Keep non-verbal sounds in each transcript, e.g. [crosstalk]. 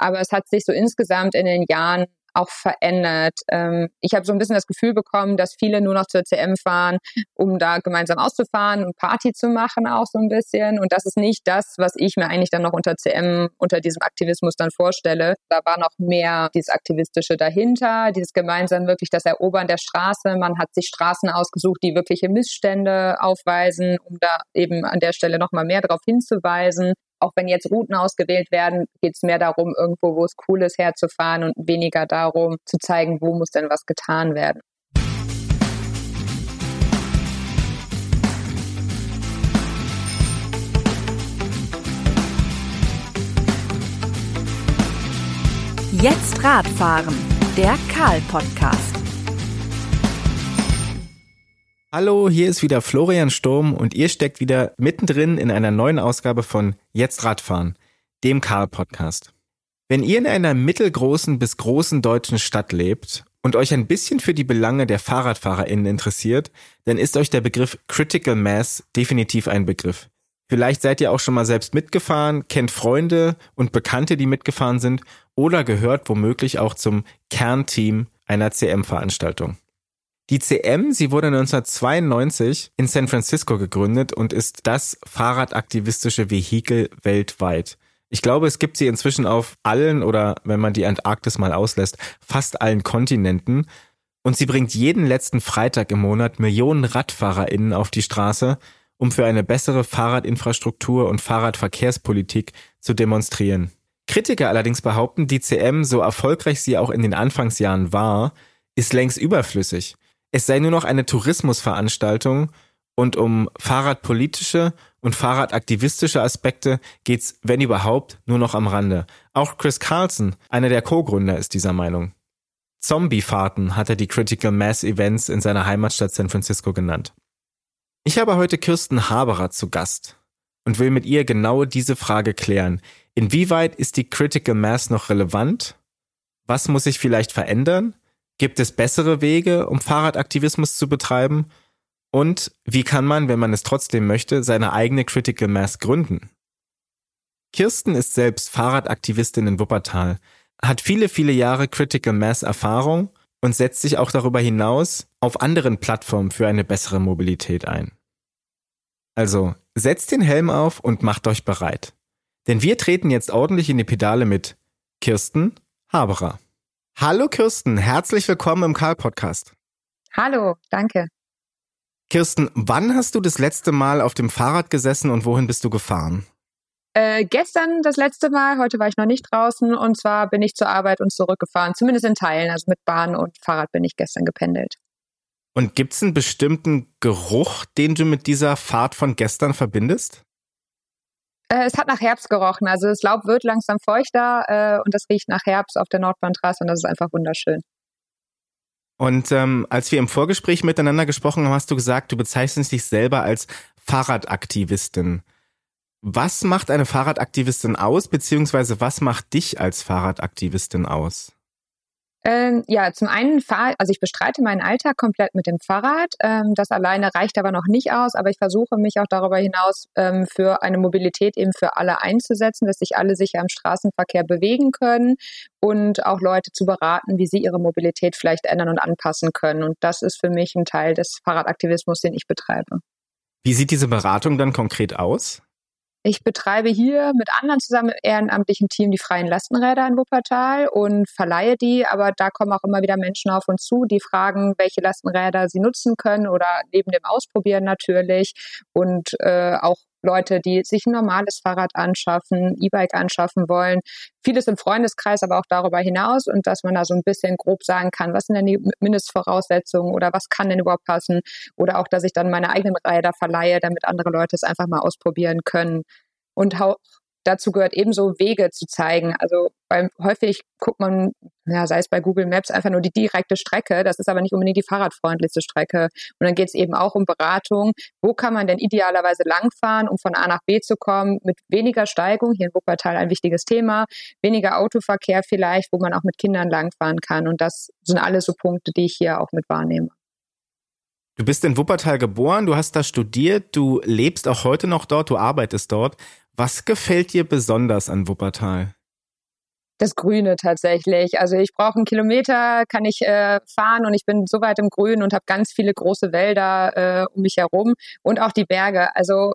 Aber es hat sich so insgesamt in den Jahren auch verändert. Ähm, ich habe so ein bisschen das Gefühl bekommen, dass viele nur noch zur CM fahren, um da gemeinsam auszufahren und Party zu machen auch so ein bisschen. Und das ist nicht das, was ich mir eigentlich dann noch unter CM, unter diesem Aktivismus dann vorstelle. Da war noch mehr dieses Aktivistische dahinter, dieses gemeinsam wirklich das Erobern der Straße. Man hat sich Straßen ausgesucht, die wirkliche Missstände aufweisen, um da eben an der Stelle nochmal mehr darauf hinzuweisen auch wenn jetzt Routen ausgewählt werden, geht es mehr darum, irgendwo, wo es cool ist, herzufahren und weniger darum, zu zeigen, wo muss denn was getan werden. Jetzt Radfahren, der Karl-Podcast. Hallo, hier ist wieder Florian Sturm und ihr steckt wieder mittendrin in einer neuen Ausgabe von Jetzt Radfahren, dem Karl-Podcast. Wenn ihr in einer mittelgroßen bis großen deutschen Stadt lebt und euch ein bisschen für die Belange der FahrradfahrerInnen interessiert, dann ist euch der Begriff Critical Mass definitiv ein Begriff. Vielleicht seid ihr auch schon mal selbst mitgefahren, kennt Freunde und Bekannte, die mitgefahren sind oder gehört womöglich auch zum Kernteam einer CM-Veranstaltung. Die CM, sie wurde 1992 in San Francisco gegründet und ist das fahrradaktivistische Vehikel weltweit. Ich glaube, es gibt sie inzwischen auf allen oder wenn man die Antarktis mal auslässt, fast allen Kontinenten. Und sie bringt jeden letzten Freitag im Monat Millionen RadfahrerInnen auf die Straße, um für eine bessere Fahrradinfrastruktur und Fahrradverkehrspolitik zu demonstrieren. Kritiker allerdings behaupten, die CM, so erfolgreich sie auch in den Anfangsjahren war, ist längst überflüssig. Es sei nur noch eine Tourismusveranstaltung und um fahrradpolitische und fahrradaktivistische Aspekte geht's, wenn überhaupt, nur noch am Rande. Auch Chris Carlson, einer der Co-Gründer, ist dieser Meinung. Zombiefahrten hat er die Critical Mass Events in seiner Heimatstadt San Francisco genannt. Ich habe heute Kirsten Haberer zu Gast und will mit ihr genau diese Frage klären. Inwieweit ist die Critical Mass noch relevant? Was muss sich vielleicht verändern? Gibt es bessere Wege, um Fahrradaktivismus zu betreiben? Und wie kann man, wenn man es trotzdem möchte, seine eigene Critical Mass gründen? Kirsten ist selbst Fahrradaktivistin in Wuppertal, hat viele, viele Jahre Critical Mass Erfahrung und setzt sich auch darüber hinaus auf anderen Plattformen für eine bessere Mobilität ein. Also, setzt den Helm auf und macht euch bereit. Denn wir treten jetzt ordentlich in die Pedale mit Kirsten Haberer. Hallo Kirsten, herzlich willkommen im Karl-Podcast. Hallo, danke. Kirsten, wann hast du das letzte Mal auf dem Fahrrad gesessen und wohin bist du gefahren? Äh, gestern das letzte Mal, heute war ich noch nicht draußen und zwar bin ich zur Arbeit und zurückgefahren, zumindest in Teilen, also mit Bahn und Fahrrad bin ich gestern gependelt. Und gibt es einen bestimmten Geruch, den du mit dieser Fahrt von gestern verbindest? Äh, es hat nach Herbst gerochen. Also das Laub wird langsam feuchter äh, und das riecht nach Herbst auf der Nordbahntrasse und das ist einfach wunderschön. Und ähm, als wir im Vorgespräch miteinander gesprochen haben, hast du gesagt, du bezeichnest dich selber als Fahrradaktivistin. Was macht eine Fahrradaktivistin aus, beziehungsweise was macht dich als Fahrradaktivistin aus? Ähm, ja, zum einen fahre, also ich bestreite meinen Alltag komplett mit dem Fahrrad. Ähm, das alleine reicht aber noch nicht aus, aber ich versuche mich auch darüber hinaus ähm, für eine Mobilität eben für alle einzusetzen, dass sich alle sicher im Straßenverkehr bewegen können und auch Leute zu beraten, wie sie ihre Mobilität vielleicht ändern und anpassen können. Und das ist für mich ein Teil des Fahrradaktivismus, den ich betreibe. Wie sieht diese Beratung dann konkret aus? Ich betreibe hier mit anderen zusammen im ehrenamtlichen Team die freien Lastenräder in Wuppertal und verleihe die, aber da kommen auch immer wieder Menschen auf uns zu, die fragen, welche Lastenräder sie nutzen können oder neben dem Ausprobieren natürlich und äh, auch Leute, die sich ein normales Fahrrad anschaffen, E-Bike anschaffen wollen. Vieles im Freundeskreis, aber auch darüber hinaus und dass man da so ein bisschen grob sagen kann, was sind denn die Mindestvoraussetzungen oder was kann denn überhaupt passen oder auch, dass ich dann meine eigenen Räder verleihe, damit andere Leute es einfach mal ausprobieren können. Und auch dazu gehört ebenso Wege zu zeigen. Also weil häufig guckt man, ja, sei es bei Google Maps, einfach nur die direkte Strecke. Das ist aber nicht unbedingt die fahrradfreundlichste Strecke. Und dann geht es eben auch um Beratung. Wo kann man denn idealerweise langfahren, um von A nach B zu kommen, mit weniger Steigung, hier in Wuppertal ein wichtiges Thema, weniger Autoverkehr vielleicht, wo man auch mit Kindern langfahren kann. Und das sind alles so Punkte, die ich hier auch mit wahrnehme. Du bist in Wuppertal geboren, du hast da studiert, du lebst auch heute noch dort, du arbeitest dort. Was gefällt dir besonders an Wuppertal? das Grüne tatsächlich. Also ich brauche einen Kilometer, kann ich äh, fahren und ich bin so weit im Grün und habe ganz viele große Wälder äh, um mich herum und auch die Berge. Also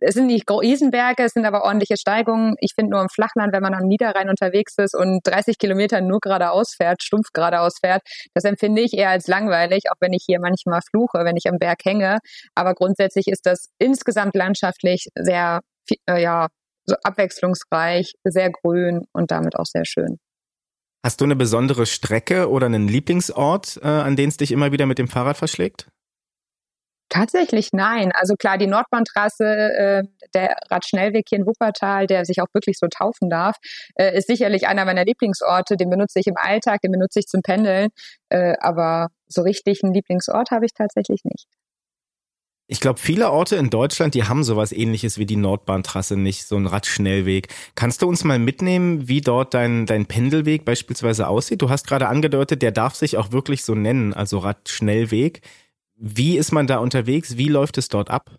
es sind nicht Riesenberge, es sind aber ordentliche Steigungen. Ich finde nur im Flachland, wenn man am Niederrhein unterwegs ist und 30 Kilometer nur geradeaus fährt, stumpf geradeaus fährt, das empfinde ich eher als langweilig, auch wenn ich hier manchmal fluche, wenn ich am Berg hänge. Aber grundsätzlich ist das insgesamt landschaftlich sehr, äh, ja, so abwechslungsreich, sehr grün und damit auch sehr schön. Hast du eine besondere Strecke oder einen Lieblingsort, äh, an den es dich immer wieder mit dem Fahrrad verschlägt? Tatsächlich nein. Also klar, die Nordbahntrasse, äh, der Radschnellweg hier in Wuppertal, der sich auch wirklich so taufen darf, äh, ist sicherlich einer meiner Lieblingsorte. Den benutze ich im Alltag, den benutze ich zum Pendeln. Äh, aber so richtig einen Lieblingsort habe ich tatsächlich nicht. Ich glaube, viele Orte in Deutschland, die haben sowas ähnliches wie die Nordbahntrasse nicht, so ein Radschnellweg. Kannst du uns mal mitnehmen, wie dort dein, dein Pendelweg beispielsweise aussieht? Du hast gerade angedeutet, der darf sich auch wirklich so nennen, also Radschnellweg. Wie ist man da unterwegs? Wie läuft es dort ab?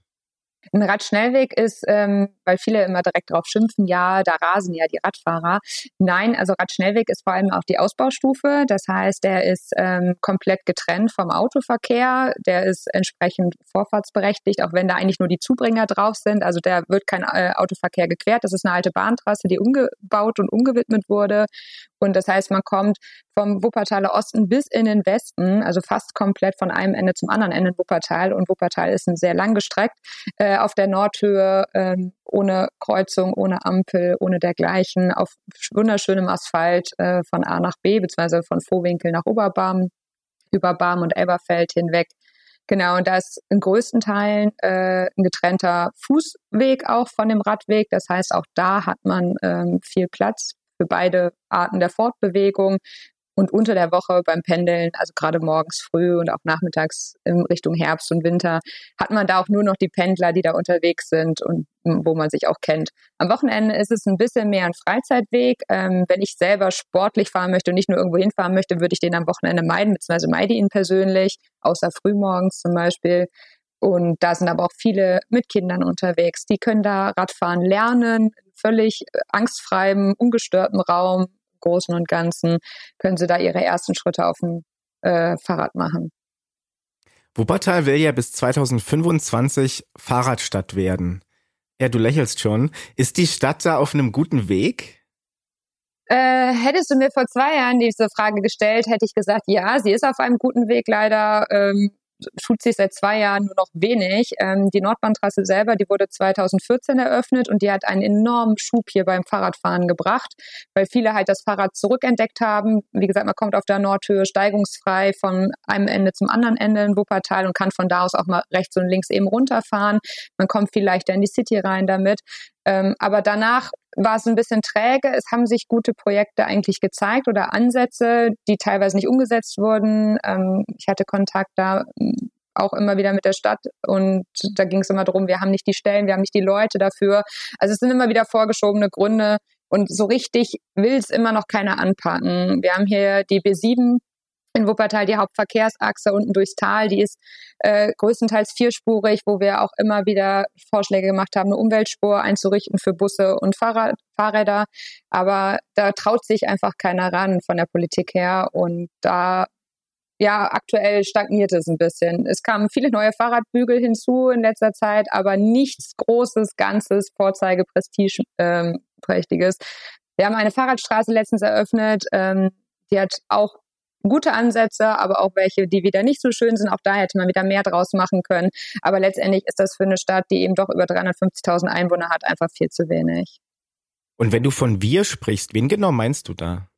Ein Radschnellweg ist, ähm, weil viele immer direkt darauf schimpfen, ja, da rasen ja die Radfahrer. Nein, also Radschnellweg ist vor allem auch die Ausbaustufe. Das heißt, der ist ähm, komplett getrennt vom Autoverkehr. Der ist entsprechend vorfahrtsberechtigt, auch wenn da eigentlich nur die Zubringer drauf sind. Also der wird kein äh, Autoverkehr gequert. Das ist eine alte Bahntrasse, die umgebaut und umgewidmet wurde. Und das heißt, man kommt vom Wuppertaler Osten bis in den Westen, also fast komplett von einem Ende zum anderen Ende in Wuppertal. Und Wuppertal ist ein sehr lang gestreckt äh, auf der Nordhöhe, ähm, ohne Kreuzung, ohne Ampel, ohne dergleichen, auf wunderschönem Asphalt äh, von A nach B, beziehungsweise von Vohwinkel nach Oberbarm, über Barm und Elberfeld hinweg. Genau, und da ist in größten Teilen äh, ein getrennter Fußweg auch von dem Radweg. Das heißt, auch da hat man ähm, viel Platz für beide Arten der Fortbewegung. Und unter der Woche beim Pendeln, also gerade morgens früh und auch nachmittags in Richtung Herbst und Winter, hat man da auch nur noch die Pendler, die da unterwegs sind und wo man sich auch kennt. Am Wochenende ist es ein bisschen mehr ein Freizeitweg. Ähm, wenn ich selber sportlich fahren möchte und nicht nur irgendwo hinfahren möchte, würde ich den am Wochenende meiden, beziehungsweise meide ihn persönlich, außer frühmorgens zum Beispiel. Und da sind aber auch viele mit Kindern unterwegs. Die können da Radfahren lernen, völlig äh, angstfreiem, ungestörtem Raum, Großen und Ganzen, können sie da ihre ersten Schritte auf dem äh, Fahrrad machen. Wuppertal will ja bis 2025 Fahrradstadt werden. Ja, du lächelst schon. Ist die Stadt da auf einem guten Weg? Äh, hättest du mir vor zwei Jahren diese Frage gestellt, hätte ich gesagt, ja, sie ist auf einem guten Weg leider. Ähm, tut sich seit zwei Jahren nur noch wenig. Ähm, die Nordbahntrasse selber, die wurde 2014 eröffnet und die hat einen enormen Schub hier beim Fahrradfahren gebracht, weil viele halt das Fahrrad zurückentdeckt haben. Wie gesagt, man kommt auf der Nordhöhe steigungsfrei von einem Ende zum anderen Ende in Wuppertal und kann von da aus auch mal rechts und links eben runterfahren. Man kommt viel leichter in die City rein damit. Ähm, aber danach war es ein bisschen träge. Es haben sich gute Projekte eigentlich gezeigt oder Ansätze, die teilweise nicht umgesetzt wurden. Ähm, ich hatte Kontakt da mm, auch immer wieder mit der Stadt und da ging es immer darum, wir haben nicht die Stellen, wir haben nicht die Leute dafür. Also es sind immer wieder vorgeschobene Gründe und so richtig will es immer noch keiner anpacken. Wir haben hier die B7 in Wuppertal die Hauptverkehrsachse unten durchs Tal, die ist äh, größtenteils vierspurig, wo wir auch immer wieder Vorschläge gemacht haben, eine Umweltspur einzurichten für Busse und Fahrrad, Fahrräder. Aber da traut sich einfach keiner ran von der Politik her und da ja, aktuell stagniert es ein bisschen. Es kamen viele neue Fahrradbügel hinzu in letzter Zeit, aber nichts Großes, Ganzes, Vorzeige, ähm. Wir haben eine Fahrradstraße letztens eröffnet, ähm, die hat auch gute Ansätze, aber auch welche, die wieder nicht so schön sind. Auch da hätte man wieder mehr draus machen können. Aber letztendlich ist das für eine Stadt, die eben doch über 350.000 Einwohner hat, einfach viel zu wenig. Und wenn du von wir sprichst, wen genau meinst du da?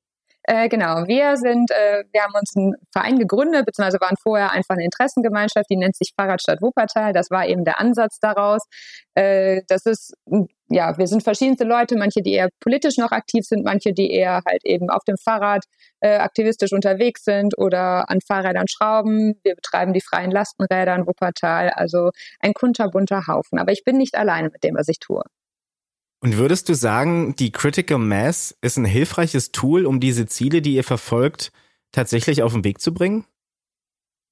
Äh, genau, wir sind, äh, wir haben uns einen Verein gegründet, beziehungsweise waren vorher einfach eine Interessengemeinschaft, die nennt sich Fahrradstadt Wuppertal. Das war eben der Ansatz daraus. Äh, das ist, ja, wir sind verschiedenste Leute, manche, die eher politisch noch aktiv sind, manche, die eher halt eben auf dem Fahrrad äh, aktivistisch unterwegs sind oder an Fahrrädern schrauben. Wir betreiben die freien Lastenräder in Wuppertal, also ein kunterbunter Haufen. Aber ich bin nicht alleine mit dem, was ich tue. Und würdest du sagen, die Critical Mass ist ein hilfreiches Tool, um diese Ziele, die ihr verfolgt, tatsächlich auf den Weg zu bringen?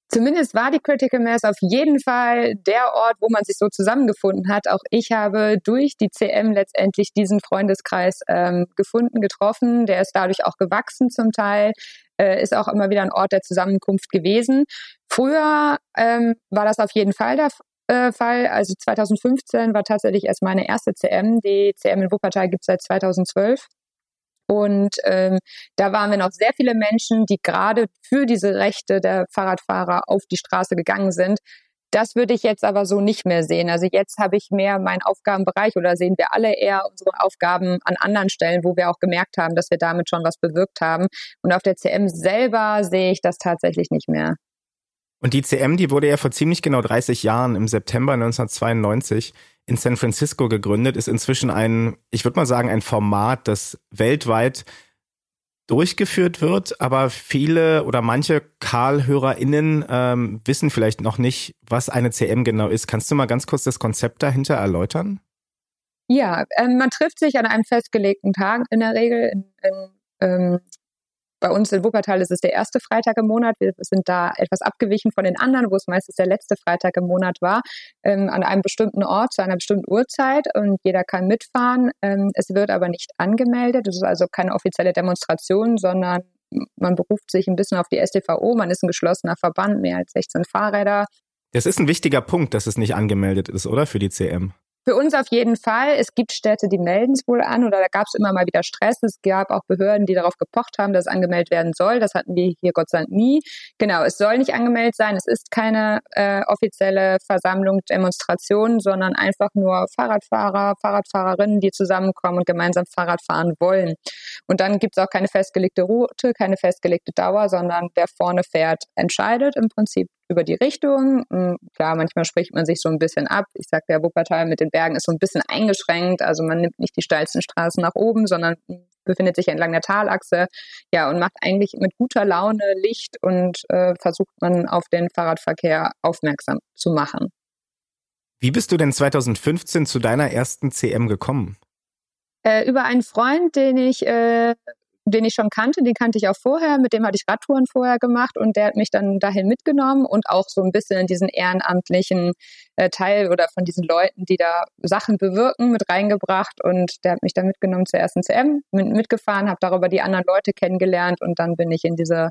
Zumindest war die Critical Mass auf jeden Fall der Ort, wo man sich so zusammengefunden hat. Auch ich habe durch die CM letztendlich diesen Freundeskreis ähm, gefunden, getroffen. Der ist dadurch auch gewachsen zum Teil, äh, ist auch immer wieder ein Ort der Zusammenkunft gewesen. Früher ähm, war das auf jeden Fall der äh, Fall. Also 2015 war tatsächlich erst meine erste CM. Die CM in Wuppertal gibt es seit 2012. Und ähm, da waren wir noch sehr viele Menschen, die gerade für diese Rechte der Fahrradfahrer auf die Straße gegangen sind. Das würde ich jetzt aber so nicht mehr sehen. Also jetzt habe ich mehr meinen Aufgabenbereich oder sehen wir alle eher unsere Aufgaben an anderen Stellen, wo wir auch gemerkt haben, dass wir damit schon was bewirkt haben. Und auf der CM selber sehe ich das tatsächlich nicht mehr. Und die CM, die wurde ja vor ziemlich genau 30 Jahren im September 1992 in San Francisco gegründet, ist inzwischen ein, ich würde mal sagen, ein Format, das weltweit durchgeführt wird, aber viele oder manche Karl-HörerInnen ähm, wissen vielleicht noch nicht, was eine CM genau ist. Kannst du mal ganz kurz das Konzept dahinter erläutern? Ja, ähm, man trifft sich an einem festgelegten Tag in der Regel in, in ähm, bei uns in Wuppertal ist es der erste Freitag im Monat. Wir sind da etwas abgewichen von den anderen, wo es meistens der letzte Freitag im Monat war, ähm, an einem bestimmten Ort zu einer bestimmten Uhrzeit und jeder kann mitfahren. Ähm, es wird aber nicht angemeldet. Es ist also keine offizielle Demonstration, sondern man beruft sich ein bisschen auf die STVO. Man ist ein geschlossener Verband, mehr als 16 Fahrräder. Das ist ein wichtiger Punkt, dass es nicht angemeldet ist, oder? Für die CM. Für uns auf jeden Fall. Es gibt Städte, die melden es wohl an oder da gab es immer mal wieder Stress. Es gab auch Behörden, die darauf gepocht haben, dass es angemeldet werden soll. Das hatten wir hier Gott sei Dank nie. Genau, es soll nicht angemeldet sein. Es ist keine äh, offizielle Versammlung, Demonstration, sondern einfach nur Fahrradfahrer, Fahrradfahrerinnen, die zusammenkommen und gemeinsam Fahrrad fahren wollen. Und dann gibt es auch keine festgelegte Route, keine festgelegte Dauer, sondern wer vorne fährt, entscheidet im Prinzip über die Richtung. Hm, klar, manchmal spricht man sich so ein bisschen ab. Ich sage, der Wuppertal mit den Bergen ist so ein bisschen eingeschränkt. Also man nimmt nicht die steilsten Straßen nach oben, sondern befindet sich entlang der Talachse. Ja, und macht eigentlich mit guter Laune Licht und äh, versucht man auf den Fahrradverkehr aufmerksam zu machen. Wie bist du denn 2015 zu deiner ersten CM gekommen? Äh, über einen Freund, den ich äh, den ich schon kannte, den kannte ich auch vorher, mit dem hatte ich Radtouren vorher gemacht und der hat mich dann dahin mitgenommen und auch so ein bisschen in diesen ehrenamtlichen äh, Teil oder von diesen Leuten, die da Sachen bewirken, mit reingebracht und der hat mich dann mitgenommen zur ersten CM, mit, mitgefahren, habe darüber die anderen Leute kennengelernt und dann bin ich in diese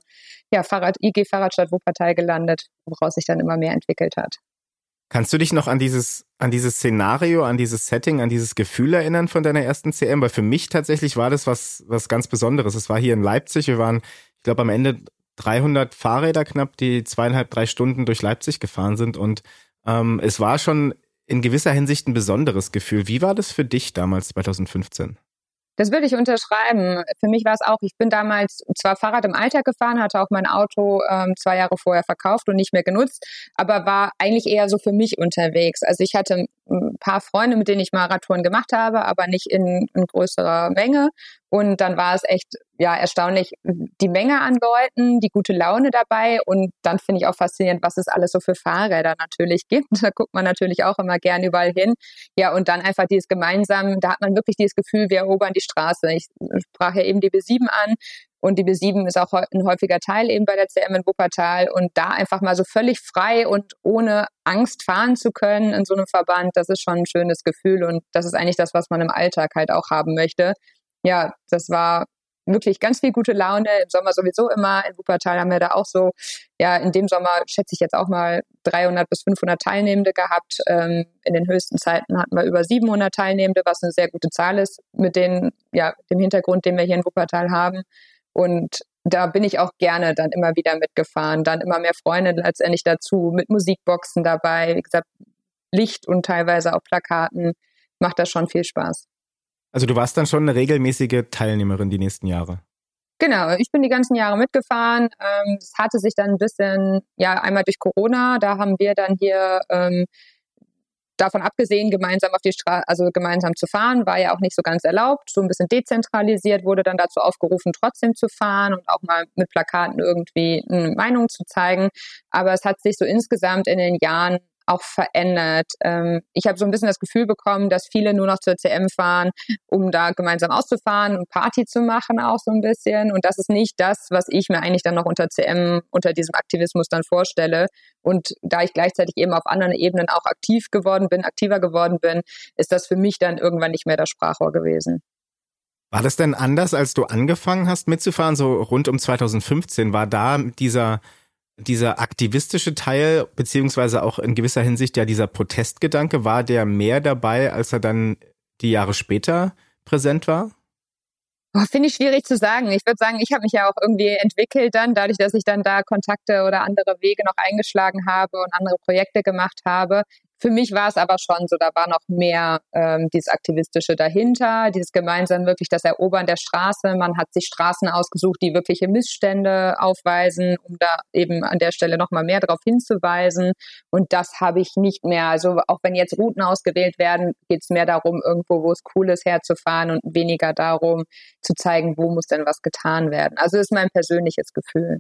ja, Fahrrad, IG Fahrradstadt Wuppertal gelandet, woraus sich dann immer mehr entwickelt hat. Kannst du dich noch an dieses, an dieses Szenario, an dieses Setting, an dieses Gefühl erinnern von deiner ersten CM? Weil für mich tatsächlich war das was, was ganz Besonderes. Es war hier in Leipzig. Wir waren, ich glaube, am Ende 300 Fahrräder knapp, die zweieinhalb, drei Stunden durch Leipzig gefahren sind. Und ähm, es war schon in gewisser Hinsicht ein besonderes Gefühl. Wie war das für dich damals 2015? Das würde ich unterschreiben. Für mich war es auch, ich bin damals zwar Fahrrad im Alltag gefahren, hatte auch mein Auto ähm, zwei Jahre vorher verkauft und nicht mehr genutzt, aber war eigentlich eher so für mich unterwegs. Also ich hatte ein paar Freunde, mit denen ich mal Radtouren gemacht habe, aber nicht in, in größerer Menge. Und dann war es echt ja erstaunlich die Menge an Leuten, die gute Laune dabei. Und dann finde ich auch faszinierend, was es alles so für Fahrräder natürlich [laughs] gibt. Da guckt man natürlich auch immer gern überall hin. Ja, und dann einfach dieses gemeinsam, da hat man wirklich dieses Gefühl, wir erobern die Straße. Ich sprach ja eben die B7 an. Und die B7 ist auch ein häufiger Teil eben bei der CM in Wuppertal. Und da einfach mal so völlig frei und ohne Angst fahren zu können in so einem Verband, das ist schon ein schönes Gefühl. Und das ist eigentlich das, was man im Alltag halt auch haben möchte. Ja, das war wirklich ganz viel gute Laune. Im Sommer sowieso immer. In Wuppertal haben wir da auch so, ja, in dem Sommer schätze ich jetzt auch mal 300 bis 500 Teilnehmende gehabt. Ähm, in den höchsten Zeiten hatten wir über 700 Teilnehmende, was eine sehr gute Zahl ist mit den, ja, dem Hintergrund, den wir hier in Wuppertal haben. Und da bin ich auch gerne dann immer wieder mitgefahren. Dann immer mehr Freunde letztendlich dazu, mit Musikboxen dabei, wie gesagt, Licht und teilweise auch Plakaten. Macht das schon viel Spaß. Also du warst dann schon eine regelmäßige Teilnehmerin die nächsten Jahre. Genau, ich bin die ganzen Jahre mitgefahren. Ähm, es hatte sich dann ein bisschen, ja, einmal durch Corona, da haben wir dann hier ähm, davon abgesehen, gemeinsam auf die Straße, also gemeinsam zu fahren, war ja auch nicht so ganz erlaubt. So ein bisschen dezentralisiert wurde dann dazu aufgerufen, trotzdem zu fahren und auch mal mit Plakaten irgendwie eine Meinung zu zeigen. Aber es hat sich so insgesamt in den Jahren auch verändert. Ähm, ich habe so ein bisschen das Gefühl bekommen, dass viele nur noch zur CM fahren, um da gemeinsam auszufahren und Party zu machen auch so ein bisschen. Und das ist nicht das, was ich mir eigentlich dann noch unter CM, unter diesem Aktivismus dann vorstelle. Und da ich gleichzeitig eben auf anderen Ebenen auch aktiv geworden bin, aktiver geworden bin, ist das für mich dann irgendwann nicht mehr das Sprachrohr gewesen. War das denn anders, als du angefangen hast mitzufahren, so rund um 2015? War da dieser dieser aktivistische Teil, beziehungsweise auch in gewisser Hinsicht ja dieser Protestgedanke, war der mehr dabei, als er dann die Jahre später präsent war? Oh, Finde ich schwierig zu sagen. Ich würde sagen, ich habe mich ja auch irgendwie entwickelt dann, dadurch, dass ich dann da Kontakte oder andere Wege noch eingeschlagen habe und andere Projekte gemacht habe. Für mich war es aber schon so, da war noch mehr ähm, dieses Aktivistische dahinter, dieses gemeinsam wirklich das Erobern der Straße. Man hat sich Straßen ausgesucht, die wirkliche Missstände aufweisen, um da eben an der Stelle nochmal mehr darauf hinzuweisen. Und das habe ich nicht mehr. Also auch wenn jetzt Routen ausgewählt werden, geht es mehr darum, irgendwo, wo es cool ist, herzufahren und weniger darum, zu zeigen, wo muss denn was getan werden. Also das ist mein persönliches Gefühl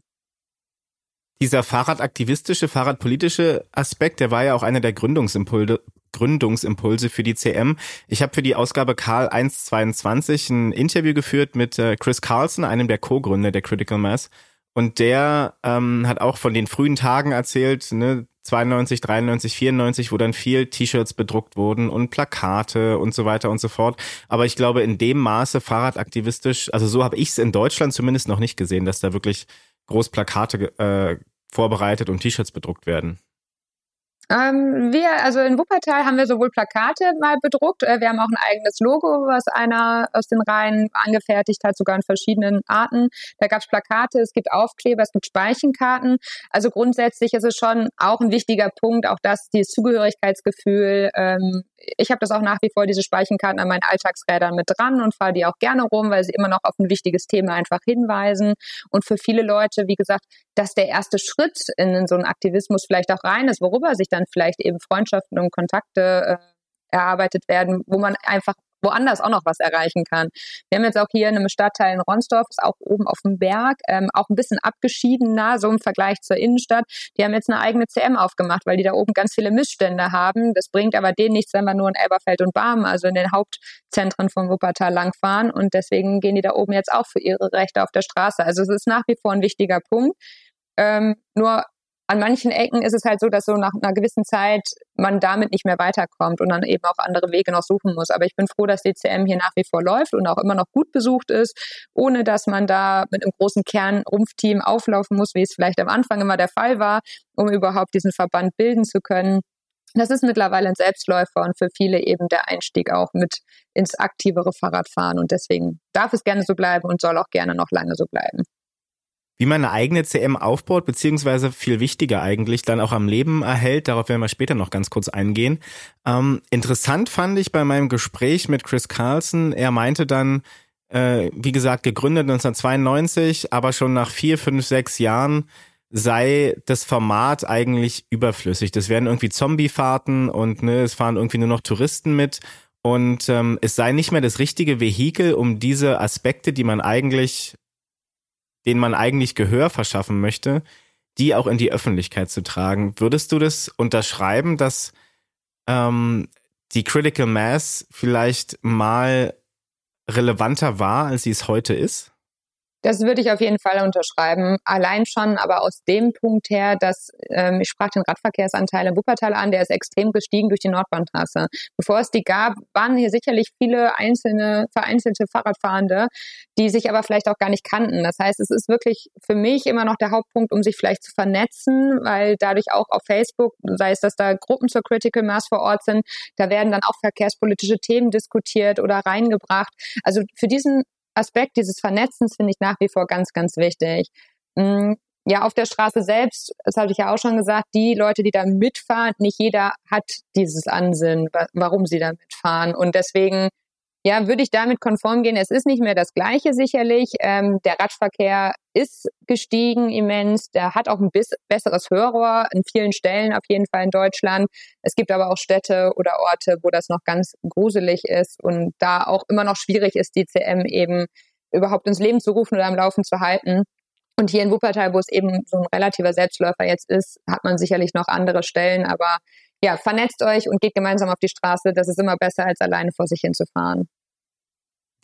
dieser Fahrradaktivistische, Fahrradpolitische Aspekt, der war ja auch einer der Gründungsimpulse, Gründungsimpulse für die CM. Ich habe für die Ausgabe Karl 122 ein Interview geführt mit äh, Chris Carlson, einem der Co-Gründer der Critical Mass. Und der ähm, hat auch von den frühen Tagen erzählt, ne, 92, 93, 94, wo dann viel T-Shirts bedruckt wurden und Plakate und so weiter und so fort. Aber ich glaube, in dem Maße fahrradaktivistisch, also so habe ich es in Deutschland zumindest noch nicht gesehen, dass da wirklich groß Plakate äh, vorbereitet und T-Shirts bedruckt werden. Ähm, wir, also in Wuppertal haben wir sowohl Plakate mal bedruckt, äh, wir haben auch ein eigenes Logo, was einer aus den Reihen angefertigt hat, sogar in verschiedenen Arten. Da gab es Plakate, es gibt Aufkleber, es gibt Speichenkarten. Also grundsätzlich ist es schon auch ein wichtiger Punkt, auch das, dieses Zugehörigkeitsgefühl. Ähm, ich habe das auch nach wie vor, diese Speichenkarten an meinen Alltagsrädern mit dran und fahre die auch gerne rum, weil sie immer noch auf ein wichtiges Thema einfach hinweisen. Und für viele Leute, wie gesagt, dass der erste Schritt in so einen Aktivismus vielleicht auch rein ist, worüber sich dann vielleicht eben Freundschaften und Kontakte äh, erarbeitet werden, wo man einfach woanders auch noch was erreichen kann. Wir haben jetzt auch hier in einem Stadtteil in Ronsdorf, ist auch oben auf dem Berg, ähm, auch ein bisschen abgeschiedener, so im Vergleich zur Innenstadt. Die haben jetzt eine eigene CM aufgemacht, weil die da oben ganz viele Missstände haben. Das bringt aber denen nichts, wenn wir nur in Elberfeld und Barmen, also in den Hauptzentren von Wuppertal langfahren. Und deswegen gehen die da oben jetzt auch für ihre Rechte auf der Straße. Also es ist nach wie vor ein wichtiger Punkt. Ähm, nur an manchen Ecken ist es halt so, dass so nach einer gewissen Zeit man damit nicht mehr weiterkommt und dann eben auch andere Wege noch suchen muss. Aber ich bin froh, dass DCM hier nach wie vor läuft und auch immer noch gut besucht ist, ohne dass man da mit einem großen Kernrumpfteam auflaufen muss, wie es vielleicht am Anfang immer der Fall war, um überhaupt diesen Verband bilden zu können. Das ist mittlerweile ein Selbstläufer und für viele eben der Einstieg auch mit ins aktivere Fahrradfahren. Und deswegen darf es gerne so bleiben und soll auch gerne noch lange so bleiben wie man eine eigene CM aufbaut, beziehungsweise viel wichtiger eigentlich dann auch am Leben erhält. Darauf werden wir später noch ganz kurz eingehen. Ähm, interessant fand ich bei meinem Gespräch mit Chris Carlson, er meinte dann, äh, wie gesagt, gegründet 1992, aber schon nach vier, fünf, sechs Jahren sei das Format eigentlich überflüssig. Das wären irgendwie Zombiefahrten und ne, es fahren irgendwie nur noch Touristen mit. Und ähm, es sei nicht mehr das richtige Vehikel, um diese Aspekte, die man eigentlich denen man eigentlich Gehör verschaffen möchte, die auch in die Öffentlichkeit zu tragen. Würdest du das unterschreiben, dass ähm, die Critical Mass vielleicht mal relevanter war, als sie es heute ist? Das würde ich auf jeden Fall unterschreiben. Allein schon, aber aus dem Punkt her, dass ähm, ich sprach den Radverkehrsanteil in Wuppertal an, der ist extrem gestiegen durch die Nordbahntrasse. Bevor es die gab, waren hier sicherlich viele einzelne, vereinzelte Fahrradfahrende, die sich aber vielleicht auch gar nicht kannten. Das heißt, es ist wirklich für mich immer noch der Hauptpunkt, um sich vielleicht zu vernetzen, weil dadurch auch auf Facebook, sei es, dass da Gruppen zur Critical Mass vor Ort sind, da werden dann auch verkehrspolitische Themen diskutiert oder reingebracht. Also für diesen Aspekt dieses Vernetzens finde ich nach wie vor ganz, ganz wichtig. Mm, ja, auf der Straße selbst, das hatte ich ja auch schon gesagt, die Leute, die da mitfahren, nicht jeder hat dieses Ansinnen, warum sie da mitfahren. Und deswegen ja, würde ich damit konform gehen. Es ist nicht mehr das Gleiche sicherlich. Ähm, der Radverkehr ist gestiegen immens. Der hat auch ein bis besseres Hörrohr an vielen Stellen auf jeden Fall in Deutschland. Es gibt aber auch Städte oder Orte, wo das noch ganz gruselig ist und da auch immer noch schwierig ist, die CM eben überhaupt ins Leben zu rufen oder am Laufen zu halten. Und hier in Wuppertal, wo es eben so ein relativer Selbstläufer jetzt ist, hat man sicherlich noch andere Stellen, aber ja, vernetzt euch und geht gemeinsam auf die Straße. Das ist immer besser, als alleine vor sich hinzufahren.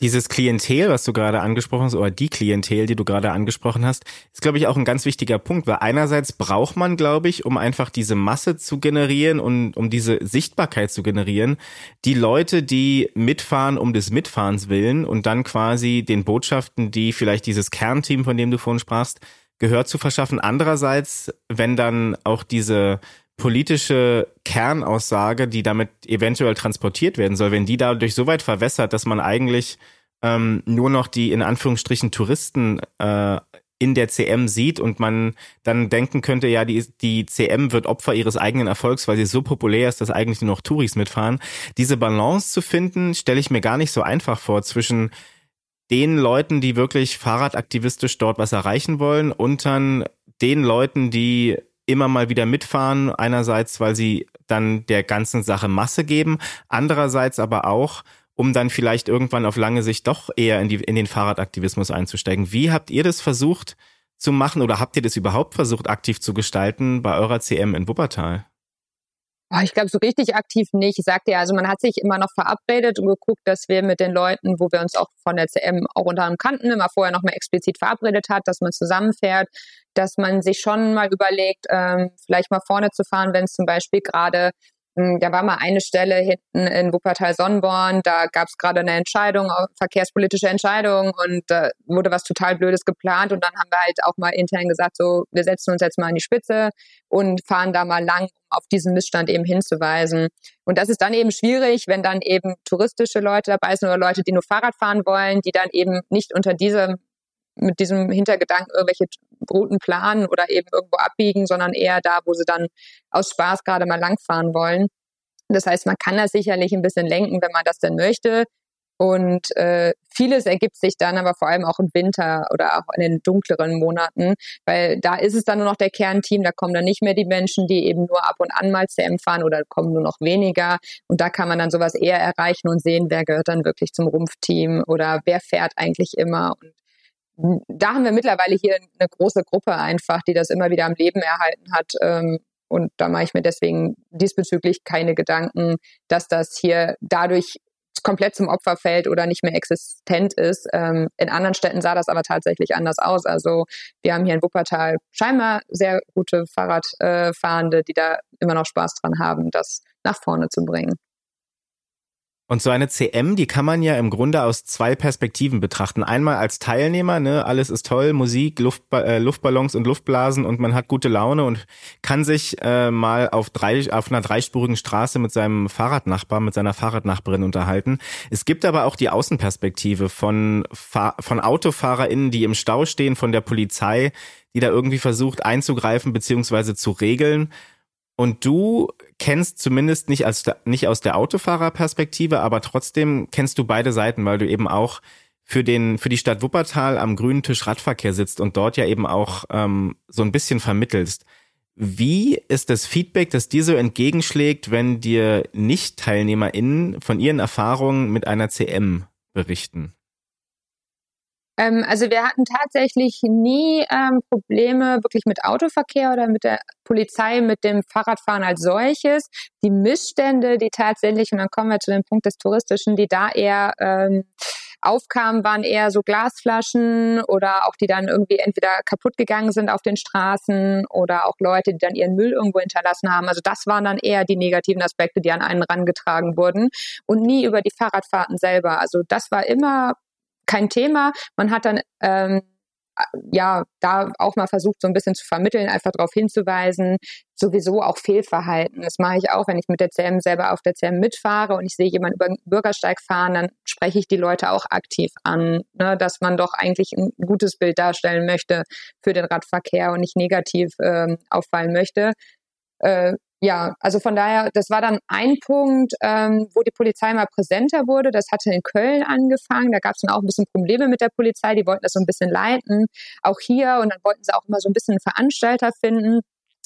Dieses Klientel, was du gerade angesprochen hast, oder die Klientel, die du gerade angesprochen hast, ist, glaube ich, auch ein ganz wichtiger Punkt, weil einerseits braucht man, glaube ich, um einfach diese Masse zu generieren und um diese Sichtbarkeit zu generieren, die Leute, die mitfahren um des Mitfahrens willen und dann quasi den Botschaften, die vielleicht dieses Kernteam, von dem du vorhin sprachst, Gehör zu verschaffen. Andererseits, wenn dann auch diese politische Kernaussage, die damit eventuell transportiert werden soll, wenn die dadurch so weit verwässert, dass man eigentlich ähm, nur noch die in Anführungsstrichen Touristen äh, in der CM sieht und man dann denken könnte, ja, die, die CM wird Opfer ihres eigenen Erfolgs, weil sie so populär ist, dass eigentlich nur noch Touris mitfahren. Diese Balance zu finden, stelle ich mir gar nicht so einfach vor zwischen den Leuten, die wirklich fahrradaktivistisch dort was erreichen wollen und dann den Leuten, die immer mal wieder mitfahren. Einerseits, weil sie dann der ganzen Sache Masse geben. Andererseits aber auch, um dann vielleicht irgendwann auf lange Sicht doch eher in, die, in den Fahrradaktivismus einzusteigen. Wie habt ihr das versucht zu machen oder habt ihr das überhaupt versucht aktiv zu gestalten bei eurer CM in Wuppertal? Oh, ich glaube, so richtig aktiv nicht. Ich sagte ja, also man hat sich immer noch verabredet und geguckt, dass wir mit den Leuten, wo wir uns auch von der CM auch unter anderem kannten, immer vorher noch mal explizit verabredet hat, dass man zusammenfährt, dass man sich schon mal überlegt, ähm, vielleicht mal vorne zu fahren, wenn es zum Beispiel gerade da war mal eine Stelle hinten in Wuppertal-Sonnenborn, da gab es gerade eine Entscheidung, verkehrspolitische Entscheidung und da äh, wurde was total Blödes geplant und dann haben wir halt auch mal intern gesagt, so, wir setzen uns jetzt mal an die Spitze und fahren da mal lang, um auf diesen Missstand eben hinzuweisen. Und das ist dann eben schwierig, wenn dann eben touristische Leute dabei sind oder Leute, die nur Fahrrad fahren wollen, die dann eben nicht unter diesem mit diesem Hintergedanken irgendwelche Routen planen oder eben irgendwo abbiegen, sondern eher da, wo sie dann aus Spaß gerade mal langfahren wollen. Das heißt, man kann das sicherlich ein bisschen lenken, wenn man das denn möchte. Und äh, vieles ergibt sich dann aber vor allem auch im Winter oder auch in den dunkleren Monaten, weil da ist es dann nur noch der Kernteam, da kommen dann nicht mehr die Menschen, die eben nur ab und an mal CM fahren oder kommen nur noch weniger. Und da kann man dann sowas eher erreichen und sehen, wer gehört dann wirklich zum Rumpfteam oder wer fährt eigentlich immer. Und da haben wir mittlerweile hier eine große Gruppe einfach, die das immer wieder am Leben erhalten hat. Ähm, und da mache ich mir deswegen diesbezüglich keine Gedanken, dass das hier dadurch komplett zum Opfer fällt oder nicht mehr existent ist. Ähm, in anderen Städten sah das aber tatsächlich anders aus. Also wir haben hier in Wuppertal scheinbar sehr gute Fahrradfahrende, die da immer noch Spaß dran haben, das nach vorne zu bringen. Und so eine CM, die kann man ja im Grunde aus zwei Perspektiven betrachten. Einmal als Teilnehmer, ne, alles ist toll, Musik, Luftba äh, Luftballons und Luftblasen und man hat gute Laune und kann sich äh, mal auf drei auf einer dreispurigen Straße mit seinem Fahrradnachbar, mit seiner Fahrradnachbarin unterhalten. Es gibt aber auch die Außenperspektive von Fahr von AutofahrerInnen, die im Stau stehen, von der Polizei, die da irgendwie versucht einzugreifen beziehungsweise zu regeln. Und du kennst zumindest nicht, als, nicht aus der Autofahrerperspektive, aber trotzdem kennst du beide Seiten, weil du eben auch für den für die Stadt Wuppertal am grünen Tisch Radverkehr sitzt und dort ja eben auch ähm, so ein bisschen vermittelst. Wie ist das Feedback, das dir so entgegenschlägt, wenn dir Nicht-TeilnehmerInnen von ihren Erfahrungen mit einer CM berichten? Ähm, also wir hatten tatsächlich nie ähm, Probleme wirklich mit Autoverkehr oder mit der Polizei, mit dem Fahrradfahren als solches. Die Missstände, die tatsächlich, und dann kommen wir zu dem Punkt des Touristischen, die da eher ähm, aufkamen, waren eher so Glasflaschen oder auch die dann irgendwie entweder kaputt gegangen sind auf den Straßen oder auch Leute, die dann ihren Müll irgendwo hinterlassen haben. Also das waren dann eher die negativen Aspekte, die an einen rangetragen wurden und nie über die Fahrradfahrten selber. Also das war immer kein Thema. Man hat dann ähm, ja da auch mal versucht, so ein bisschen zu vermitteln, einfach darauf hinzuweisen, sowieso auch Fehlverhalten. Das mache ich auch, wenn ich mit der CM selber auf der CM mitfahre und ich sehe jemanden über den Bürgersteig fahren, dann spreche ich die Leute auch aktiv an, ne, dass man doch eigentlich ein gutes Bild darstellen möchte für den Radverkehr und nicht negativ ähm, auffallen möchte. Äh, ja, also von daher, das war dann ein Punkt, ähm, wo die Polizei mal präsenter wurde. Das hatte in Köln angefangen. Da gab es dann auch ein bisschen Probleme mit der Polizei. Die wollten das so ein bisschen leiten, auch hier. Und dann wollten sie auch immer so ein bisschen einen Veranstalter finden.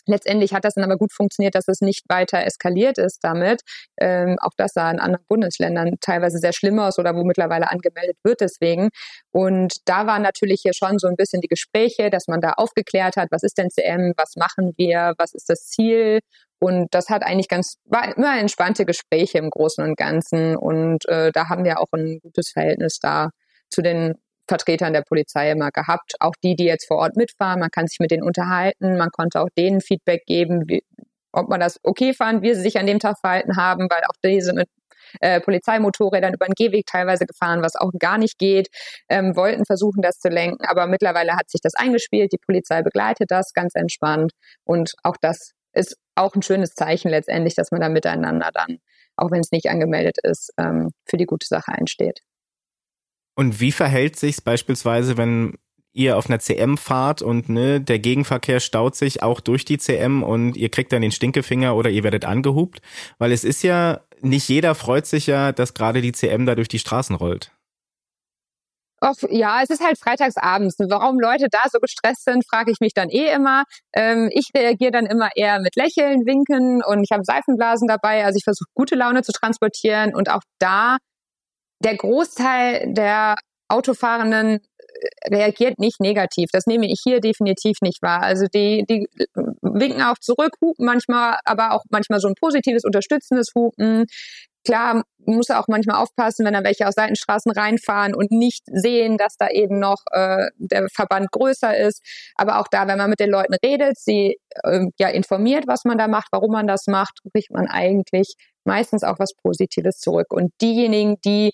Letztendlich hat das dann aber gut funktioniert, dass es nicht weiter eskaliert ist damit. Ähm, auch das sah in anderen Bundesländern teilweise sehr schlimm aus oder wo mittlerweile angemeldet wird deswegen. Und da waren natürlich hier schon so ein bisschen die Gespräche, dass man da aufgeklärt hat, was ist denn CM, was machen wir, was ist das Ziel. Und das hat eigentlich ganz, war immer entspannte Gespräche im Großen und Ganzen. Und äh, da haben wir auch ein gutes Verhältnis da zu den Vertretern der Polizei immer gehabt. Auch die, die jetzt vor Ort mitfahren, man kann sich mit denen unterhalten, man konnte auch denen Feedback geben, wie, ob man das okay fand, wie sie sich an dem Tag verhalten haben, weil auch diese mit äh, Polizeimotorrädern über den Gehweg teilweise gefahren, was auch gar nicht geht, ähm, wollten versuchen, das zu lenken. Aber mittlerweile hat sich das eingespielt, die Polizei begleitet das ganz entspannt und auch das ist auch ein schönes Zeichen letztendlich, dass man da miteinander dann, auch wenn es nicht angemeldet ist, ähm, für die gute Sache einsteht. Und wie verhält sich's beispielsweise, wenn ihr auf einer CM fahrt und ne, der Gegenverkehr staut sich auch durch die CM und ihr kriegt dann den Stinkefinger oder ihr werdet angehupt? Weil es ist ja, nicht jeder freut sich ja, dass gerade die CM da durch die Straßen rollt. Och, ja, es ist halt freitagsabends. Warum Leute da so gestresst sind, frage ich mich dann eh immer. Ähm, ich reagiere dann immer eher mit Lächeln, Winken und ich habe Seifenblasen dabei. Also ich versuche gute Laune zu transportieren und auch da der Großteil der Autofahrenden äh, reagiert nicht negativ. Das nehme ich hier definitiv nicht wahr. Also die, die winken auch zurück, hupen manchmal, aber auch manchmal so ein positives, unterstützendes Hupen. Klar, muss er auch manchmal aufpassen, wenn da welche aus Seitenstraßen reinfahren und nicht sehen, dass da eben noch äh, der Verband größer ist. Aber auch da, wenn man mit den Leuten redet, sie äh, ja informiert, was man da macht, warum man das macht, kriegt man eigentlich meistens auch was Positives zurück. Und diejenigen, die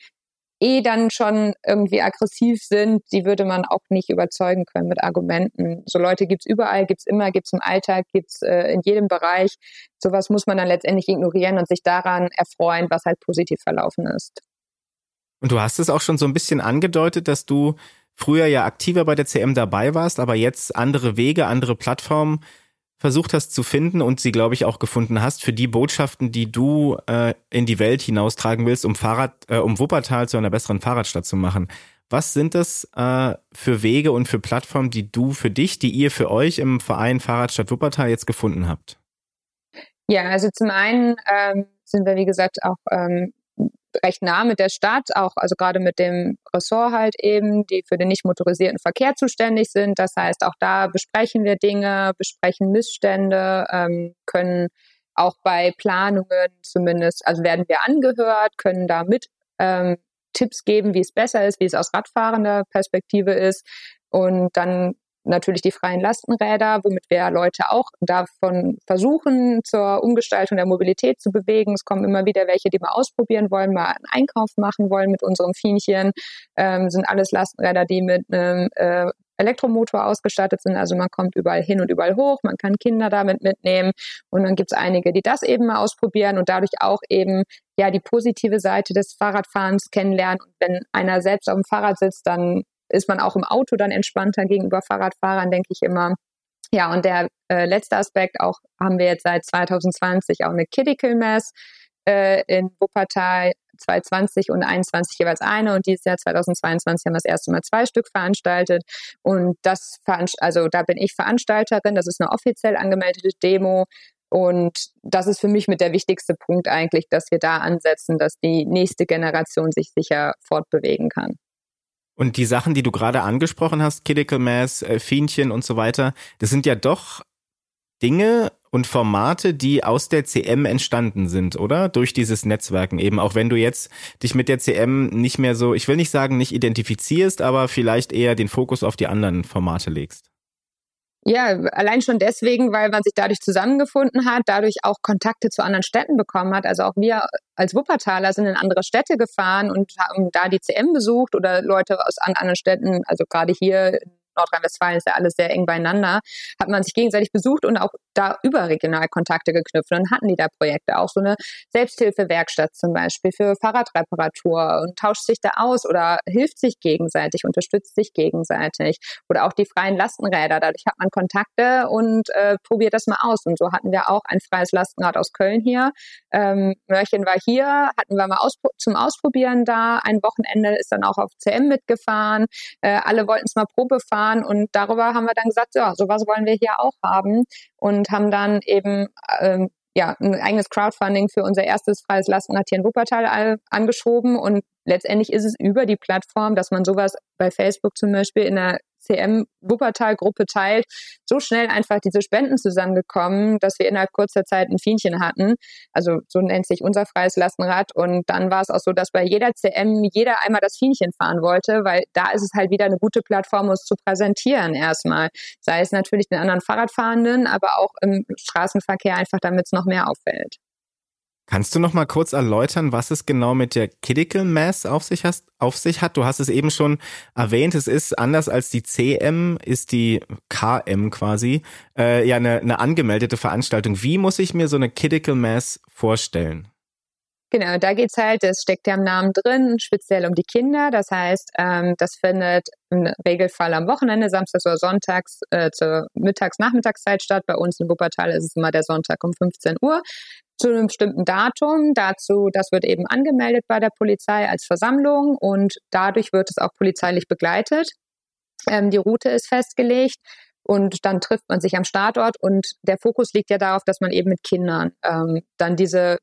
eh dann schon irgendwie aggressiv sind, die würde man auch nicht überzeugen können mit Argumenten. So Leute gibt's überall, gibt's immer, gibt's im Alltag, gibt's äh, in jedem Bereich. Sowas muss man dann letztendlich ignorieren und sich daran erfreuen, was halt positiv verlaufen ist. Und du hast es auch schon so ein bisschen angedeutet, dass du früher ja aktiver bei der CM dabei warst, aber jetzt andere Wege, andere Plattformen versucht hast zu finden und sie, glaube ich, auch gefunden hast für die Botschaften, die du äh, in die Welt hinaustragen willst, um Fahrrad, äh, um Wuppertal zu einer besseren Fahrradstadt zu machen. Was sind das äh, für Wege und für Plattformen, die du für dich, die ihr für euch im Verein Fahrradstadt Wuppertal jetzt gefunden habt? Ja, also zum einen ähm, sind wir, wie gesagt, auch ähm, recht nah mit der Stadt, auch also gerade mit dem Ressort halt eben, die für den nicht motorisierten Verkehr zuständig sind. Das heißt, auch da besprechen wir Dinge, besprechen Missstände, ähm, können auch bei Planungen zumindest, also werden wir angehört, können da mit ähm, Tipps geben, wie es besser ist, wie es aus radfahrender Perspektive ist. Und dann natürlich die freien Lastenräder, womit wir Leute auch davon versuchen, zur Umgestaltung der Mobilität zu bewegen. Es kommen immer wieder welche, die mal ausprobieren wollen, mal einen Einkauf machen wollen mit unserem Fienchen. Ähm, sind alles Lastenräder, die mit einem äh, Elektromotor ausgestattet sind. Also man kommt überall hin und überall hoch, man kann Kinder damit mitnehmen und dann gibt es einige, die das eben mal ausprobieren und dadurch auch eben ja die positive Seite des Fahrradfahrens kennenlernen. Und wenn einer selbst auf dem Fahrrad sitzt, dann ist man auch im Auto dann entspannter gegenüber Fahrradfahrern, denke ich immer. Ja, und der äh, letzte Aspekt, auch haben wir jetzt seit 2020 auch eine Critical Mass äh, in Wuppertal, 2020 und 2021 jeweils eine und dieses Jahr 2022 haben wir das erste Mal zwei Stück veranstaltet und das also da bin ich Veranstalterin, das ist eine offiziell angemeldete Demo und das ist für mich mit der wichtigste Punkt eigentlich, dass wir da ansetzen, dass die nächste Generation sich sicher fortbewegen kann. Und die Sachen, die du gerade angesprochen hast, Critical Mass, äh, Fienchen und so weiter, das sind ja doch Dinge und Formate, die aus der CM entstanden sind, oder? Durch dieses Netzwerken eben. Auch wenn du jetzt dich mit der CM nicht mehr so, ich will nicht sagen, nicht identifizierst, aber vielleicht eher den Fokus auf die anderen Formate legst. Ja, allein schon deswegen, weil man sich dadurch zusammengefunden hat, dadurch auch Kontakte zu anderen Städten bekommen hat. Also auch wir als Wuppertaler sind in andere Städte gefahren und haben da die CM besucht oder Leute aus anderen Städten, also gerade hier Nordrhein-Westfalen ist ja alles sehr eng beieinander, hat man sich gegenseitig besucht und auch da überregional Kontakte geknüpft. Und hatten die da Projekte, auch so eine Selbsthilfewerkstatt zum Beispiel für Fahrradreparatur und tauscht sich da aus oder hilft sich gegenseitig, unterstützt sich gegenseitig. Oder auch die freien Lastenräder, dadurch hat man Kontakte und äh, probiert das mal aus. Und so hatten wir auch ein freies Lastenrad aus Köln hier. Ähm, Mörchen war hier, hatten wir mal auspro zum Ausprobieren da. Ein Wochenende ist dann auch auf CM mitgefahren. Äh, alle wollten es mal Probe fahren fahren. Und darüber haben wir dann gesagt, ja, sowas wollen wir hier auch haben und haben dann eben ähm, ja, ein eigenes Crowdfunding für unser erstes freies Lastenrad in Wuppertal angeschoben und letztendlich ist es über die Plattform, dass man sowas bei Facebook zum Beispiel in der CM Wuppertal Gruppe teilt, so schnell einfach diese Spenden zusammengekommen, dass wir innerhalb kurzer Zeit ein Fienchen hatten. Also so nennt sich unser freies Lastenrad. Und dann war es auch so, dass bei jeder CM jeder einmal das Fienchen fahren wollte, weil da ist es halt wieder eine gute Plattform, es zu präsentieren erstmal. Sei es natürlich den anderen Fahrradfahrenden, aber auch im Straßenverkehr einfach, damit es noch mehr auffällt. Kannst du noch mal kurz erläutern, was es genau mit der Critical Mass auf sich, hast, auf sich hat? Du hast es eben schon erwähnt, es ist anders als die CM, ist die KM quasi, äh, ja eine, eine angemeldete Veranstaltung. Wie muss ich mir so eine Critical Mass vorstellen? Genau, da geht's halt, das steckt ja im Namen drin, speziell um die Kinder. Das heißt, ähm, das findet im Regelfall am Wochenende, samstags oder sonntags äh, zur Mittags-Nachmittagszeit statt. Bei uns in Wuppertal ist es immer der Sonntag um 15 Uhr zu einem bestimmten Datum. Dazu, das wird eben angemeldet bei der Polizei als Versammlung und dadurch wird es auch polizeilich begleitet. Ähm, die Route ist festgelegt und dann trifft man sich am Startort und der Fokus liegt ja darauf, dass man eben mit Kindern ähm, dann diese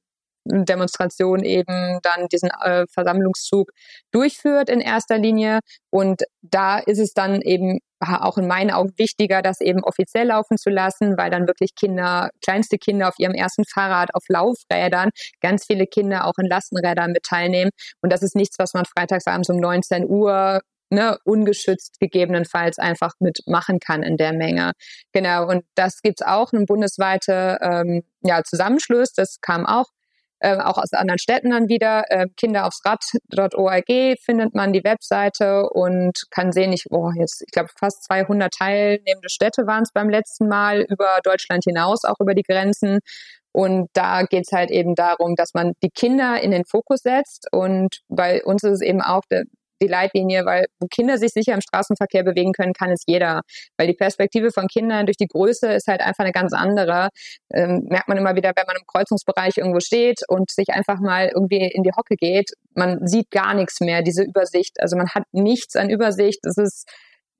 Demonstration eben dann diesen äh, Versammlungszug durchführt in erster Linie. Und da ist es dann eben auch in meinen Augen wichtiger, das eben offiziell laufen zu lassen, weil dann wirklich Kinder, kleinste Kinder auf ihrem ersten Fahrrad, auf Laufrädern, ganz viele Kinder auch in Lastenrädern mit teilnehmen. Und das ist nichts, was man freitagsabends um 19 Uhr ne, ungeschützt gegebenenfalls einfach mitmachen kann in der Menge. Genau, und das gibt's auch, ein bundesweite ähm, ja, Zusammenschluss, das kam auch äh, auch aus anderen Städten dann wieder. Äh, Kinder aufs Rad.org findet man die Webseite und kann sehen, ich, oh, jetzt, ich glaube, fast 200 teilnehmende Städte waren es beim letzten Mal über Deutschland hinaus, auch über die Grenzen. Und da geht es halt eben darum, dass man die Kinder in den Fokus setzt. Und bei uns ist es eben auch, die Leitlinie, weil wo Kinder sich sicher im Straßenverkehr bewegen können, kann es jeder. Weil die Perspektive von Kindern durch die Größe ist halt einfach eine ganz andere. Ähm, merkt man immer wieder, wenn man im Kreuzungsbereich irgendwo steht und sich einfach mal irgendwie in die Hocke geht, man sieht gar nichts mehr, diese Übersicht. Also man hat nichts an Übersicht. Es ist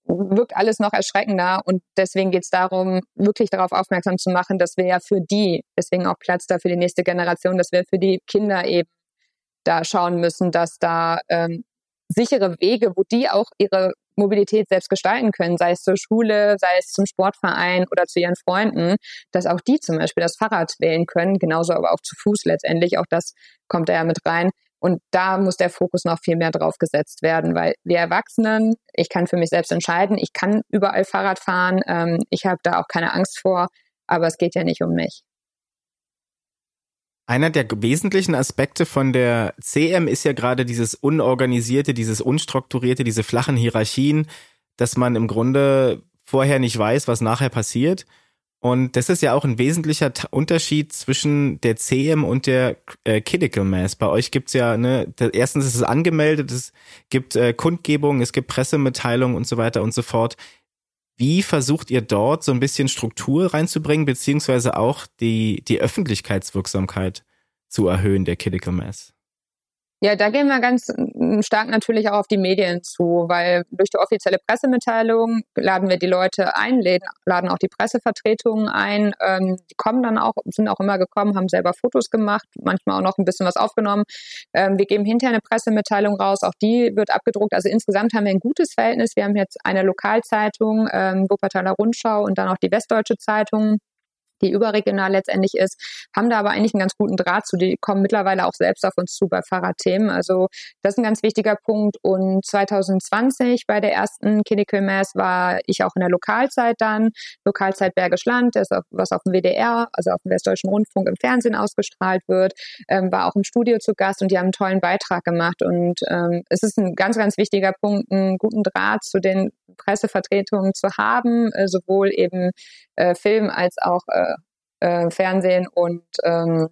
wirkt alles noch erschreckender und deswegen geht es darum, wirklich darauf aufmerksam zu machen, dass wir ja für die, deswegen auch Platz da für die nächste Generation, dass wir für die Kinder eben da schauen müssen, dass da ähm, sichere Wege, wo die auch ihre Mobilität selbst gestalten können, sei es zur Schule, sei es zum Sportverein oder zu ihren Freunden, dass auch die zum Beispiel das Fahrrad wählen können, genauso aber auch zu Fuß letztendlich, auch das kommt da ja mit rein. Und da muss der Fokus noch viel mehr drauf gesetzt werden, weil wir Erwachsenen, ich kann für mich selbst entscheiden, ich kann überall Fahrrad fahren, ähm, ich habe da auch keine Angst vor, aber es geht ja nicht um mich. Einer der wesentlichen Aspekte von der CM ist ja gerade dieses unorganisierte, dieses unstrukturierte, diese flachen Hierarchien, dass man im Grunde vorher nicht weiß, was nachher passiert. Und das ist ja auch ein wesentlicher Unterschied zwischen der CM und der äh, Critical Mass. Bei euch gibt's ja, ne, erstens ist es angemeldet, es gibt äh, Kundgebungen, es gibt Pressemitteilungen und so weiter und so fort. Wie versucht ihr dort so ein bisschen Struktur reinzubringen, beziehungsweise auch die, die Öffentlichkeitswirksamkeit zu erhöhen, der Critical Mass? Ja, da gehen wir ganz stark natürlich auch auf die Medien zu, weil durch die offizielle Pressemitteilung laden wir die Leute ein, laden auch die Pressevertretungen ein. Ähm, die kommen dann auch, sind auch immer gekommen, haben selber Fotos gemacht, manchmal auch noch ein bisschen was aufgenommen. Ähm, wir geben hinterher eine Pressemitteilung raus, auch die wird abgedruckt. Also insgesamt haben wir ein gutes Verhältnis. Wir haben jetzt eine Lokalzeitung, ähm, Wuppertaler Rundschau und dann auch die Westdeutsche Zeitung die überregional letztendlich ist, haben da aber eigentlich einen ganz guten Draht zu. Die kommen mittlerweile auch selbst auf uns zu bei Fahrradthemen. Also das ist ein ganz wichtiger Punkt. Und 2020 bei der ersten Clinical Mass war ich auch in der Lokalzeit dann, Lokalzeit Bergisch Land, das auf, was auf dem WDR, also auf dem Westdeutschen Rundfunk im Fernsehen ausgestrahlt wird, ähm, war auch im Studio zu Gast und die haben einen tollen Beitrag gemacht. Und ähm, es ist ein ganz, ganz wichtiger Punkt, einen guten Draht zu den Pressevertretungen zu haben, äh, sowohl eben äh, Film als auch äh, äh, Fernsehen und ähm,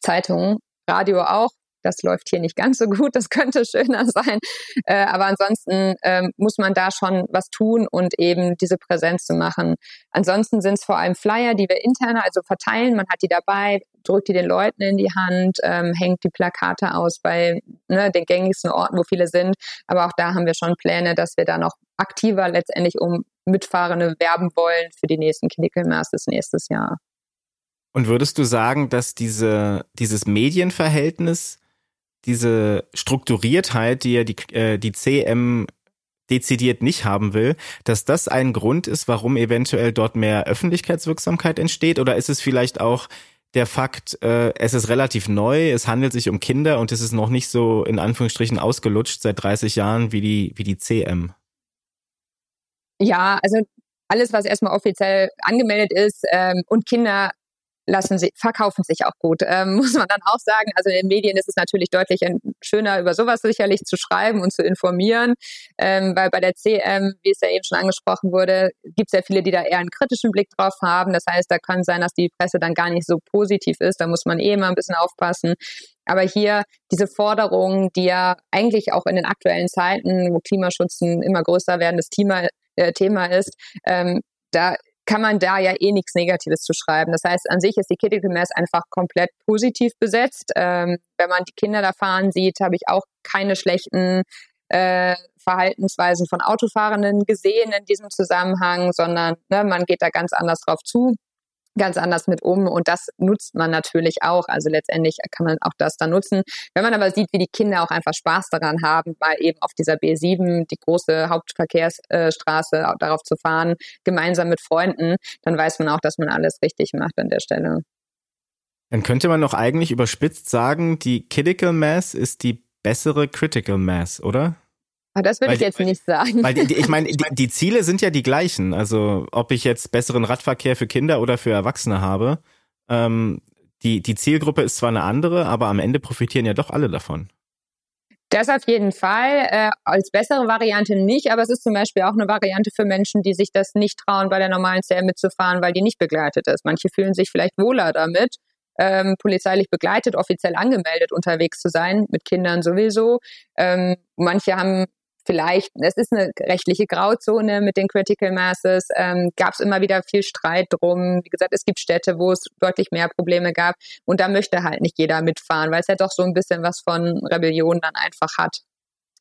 Zeitungen, Radio auch. das läuft hier nicht ganz so gut, das [laughs] könnte schöner sein. Äh, aber ansonsten ähm, muss man da schon was tun und eben diese Präsenz zu machen. Ansonsten sind es vor allem Flyer, die wir intern also verteilen. Man hat die dabei, drückt die den Leuten in die Hand, ähm, hängt die Plakate aus bei ne, den gängigsten Orten, wo viele sind. Aber auch da haben wir schon Pläne, dass wir da noch aktiver letztendlich um Mitfahrende werben wollen für die nächsten Clinical Masters nächstes Jahr. Und würdest du sagen, dass diese, dieses Medienverhältnis, diese Strukturiertheit, die ja die, äh, die CM dezidiert nicht haben will, dass das ein Grund ist, warum eventuell dort mehr Öffentlichkeitswirksamkeit entsteht? Oder ist es vielleicht auch der Fakt, äh, es ist relativ neu, es handelt sich um Kinder und es ist noch nicht so in Anführungsstrichen ausgelutscht seit 30 Jahren wie die, wie die CM? Ja, also alles, was erstmal offiziell angemeldet ist ähm, und Kinder lassen sie, verkaufen sich auch gut, ähm, [laughs] muss man dann auch sagen. Also in den Medien ist es natürlich deutlich schöner, über sowas sicherlich zu schreiben und zu informieren, ähm, weil bei der CM, wie es ja eben schon angesprochen wurde, gibt es ja viele, die da eher einen kritischen Blick drauf haben. Das heißt, da kann sein, dass die Presse dann gar nicht so positiv ist. Da muss man eh immer ein bisschen aufpassen. Aber hier diese Forderungen, die ja eigentlich auch in den aktuellen Zeiten, wo Klimaschutz ein immer größer werdendes Thema, äh, Thema ist, ähm, da kann man da ja eh nichts Negatives zu schreiben. Das heißt, an sich ist die Mass einfach komplett positiv besetzt. Ähm, wenn man die Kinder da fahren sieht, habe ich auch keine schlechten äh, Verhaltensweisen von Autofahrenden gesehen in diesem Zusammenhang, sondern ne, man geht da ganz anders drauf zu ganz anders mit um und das nutzt man natürlich auch. Also letztendlich kann man auch das dann nutzen. Wenn man aber sieht, wie die Kinder auch einfach Spaß daran haben, mal eben auf dieser B7, die große Hauptverkehrsstraße, darauf zu fahren, gemeinsam mit Freunden, dann weiß man auch, dass man alles richtig macht an der Stelle. Dann könnte man doch eigentlich überspitzt sagen, die Critical Mass ist die bessere Critical Mass, oder? Ah, das würde ich jetzt nicht sagen. Weil die, ich meine, [laughs] die, die, Ziele sind ja die gleichen. Also ob ich jetzt besseren Radverkehr für Kinder oder für Erwachsene habe, ähm, die, die Zielgruppe ist zwar eine andere, aber am Ende profitieren ja doch alle davon. Das auf jeden Fall. Äh, als bessere Variante nicht, aber es ist zum Beispiel auch eine Variante für Menschen, die sich das nicht trauen, bei der normalen CR mitzufahren, weil die nicht begleitet ist. Manche fühlen sich vielleicht wohler damit, ähm, polizeilich begleitet, offiziell angemeldet unterwegs zu sein, mit Kindern sowieso. Ähm, manche haben vielleicht, es ist eine rechtliche Grauzone mit den Critical Masses, ähm, gab es immer wieder viel Streit drum. Wie gesagt, es gibt Städte, wo es deutlich mehr Probleme gab und da möchte halt nicht jeder mitfahren, weil es ja doch so ein bisschen was von Rebellion dann einfach hat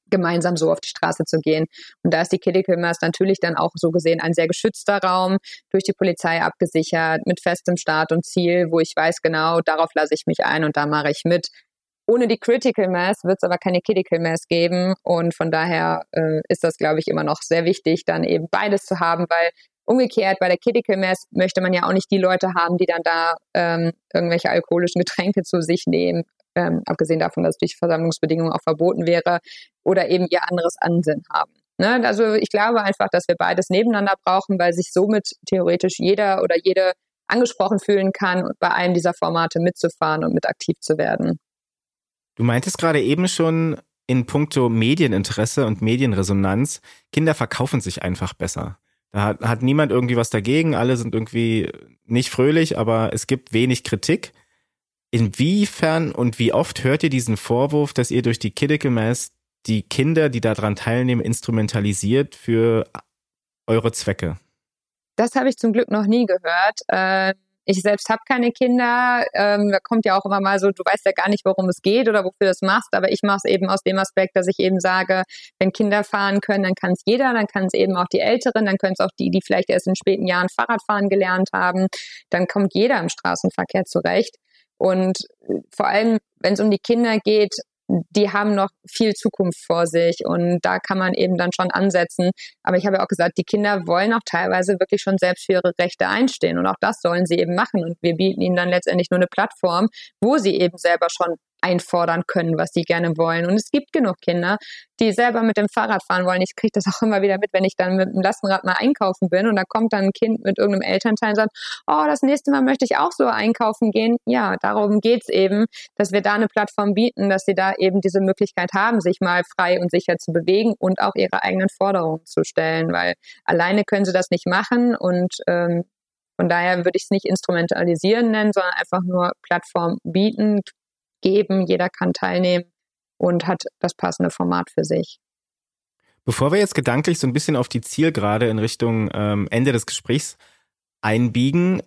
gemeinsam so auf die Straße zu gehen. Und da ist die Critical Mass natürlich dann auch so gesehen ein sehr geschützter Raum, durch die Polizei abgesichert, mit festem Start und Ziel, wo ich weiß genau, darauf lasse ich mich ein und da mache ich mit. Ohne die Critical Mass wird es aber keine Critical Mass geben und von daher äh, ist das, glaube ich, immer noch sehr wichtig, dann eben beides zu haben, weil umgekehrt bei der Critical Mass möchte man ja auch nicht die Leute haben, die dann da ähm, irgendwelche alkoholischen Getränke zu sich nehmen, ähm, abgesehen davon, dass durch Versammlungsbedingungen auch verboten wäre, oder eben ihr anderes Ansinnen haben. Ne? Also ich glaube einfach, dass wir beides nebeneinander brauchen, weil sich somit theoretisch jeder oder jede angesprochen fühlen kann, bei einem dieser Formate mitzufahren und mit aktiv zu werden. Du meintest gerade eben schon in puncto Medieninteresse und Medienresonanz, Kinder verkaufen sich einfach besser. Da hat, hat niemand irgendwie was dagegen, alle sind irgendwie nicht fröhlich, aber es gibt wenig Kritik. Inwiefern und wie oft hört ihr diesen Vorwurf, dass ihr durch die Critical Mass die Kinder, die daran teilnehmen, instrumentalisiert für eure Zwecke? Das habe ich zum Glück noch nie gehört. Ich selbst habe keine Kinder. Ähm, da kommt ja auch immer mal so, du weißt ja gar nicht, worum es geht oder wofür du es machst. Aber ich mache es eben aus dem Aspekt, dass ich eben sage, wenn Kinder fahren können, dann kann es jeder, dann kann es eben auch die Älteren, dann können es auch die, die vielleicht erst in späten Jahren Fahrradfahren gelernt haben. Dann kommt jeder im Straßenverkehr zurecht. Und äh, vor allem, wenn es um die Kinder geht, die haben noch viel Zukunft vor sich und da kann man eben dann schon ansetzen. Aber ich habe ja auch gesagt, die Kinder wollen auch teilweise wirklich schon selbst für ihre Rechte einstehen und auch das sollen sie eben machen und wir bieten ihnen dann letztendlich nur eine Plattform, wo sie eben selber schon einfordern können, was sie gerne wollen. Und es gibt genug Kinder, die selber mit dem Fahrrad fahren wollen. Ich kriege das auch immer wieder mit, wenn ich dann mit dem Lastenrad mal einkaufen bin und da kommt dann ein Kind mit irgendeinem Elternteil und sagt, oh, das nächste Mal möchte ich auch so einkaufen gehen. Ja, darum geht's eben, dass wir da eine Plattform bieten, dass sie da eben diese Möglichkeit haben, sich mal frei und sicher zu bewegen und auch ihre eigenen Forderungen zu stellen, weil alleine können sie das nicht machen und ähm, von daher würde ich es nicht instrumentalisieren nennen, sondern einfach nur Plattform bieten, geben, jeder kann teilnehmen und hat das passende Format für sich. Bevor wir jetzt gedanklich so ein bisschen auf die Zielgerade in Richtung ähm, Ende des Gesprächs einbiegen,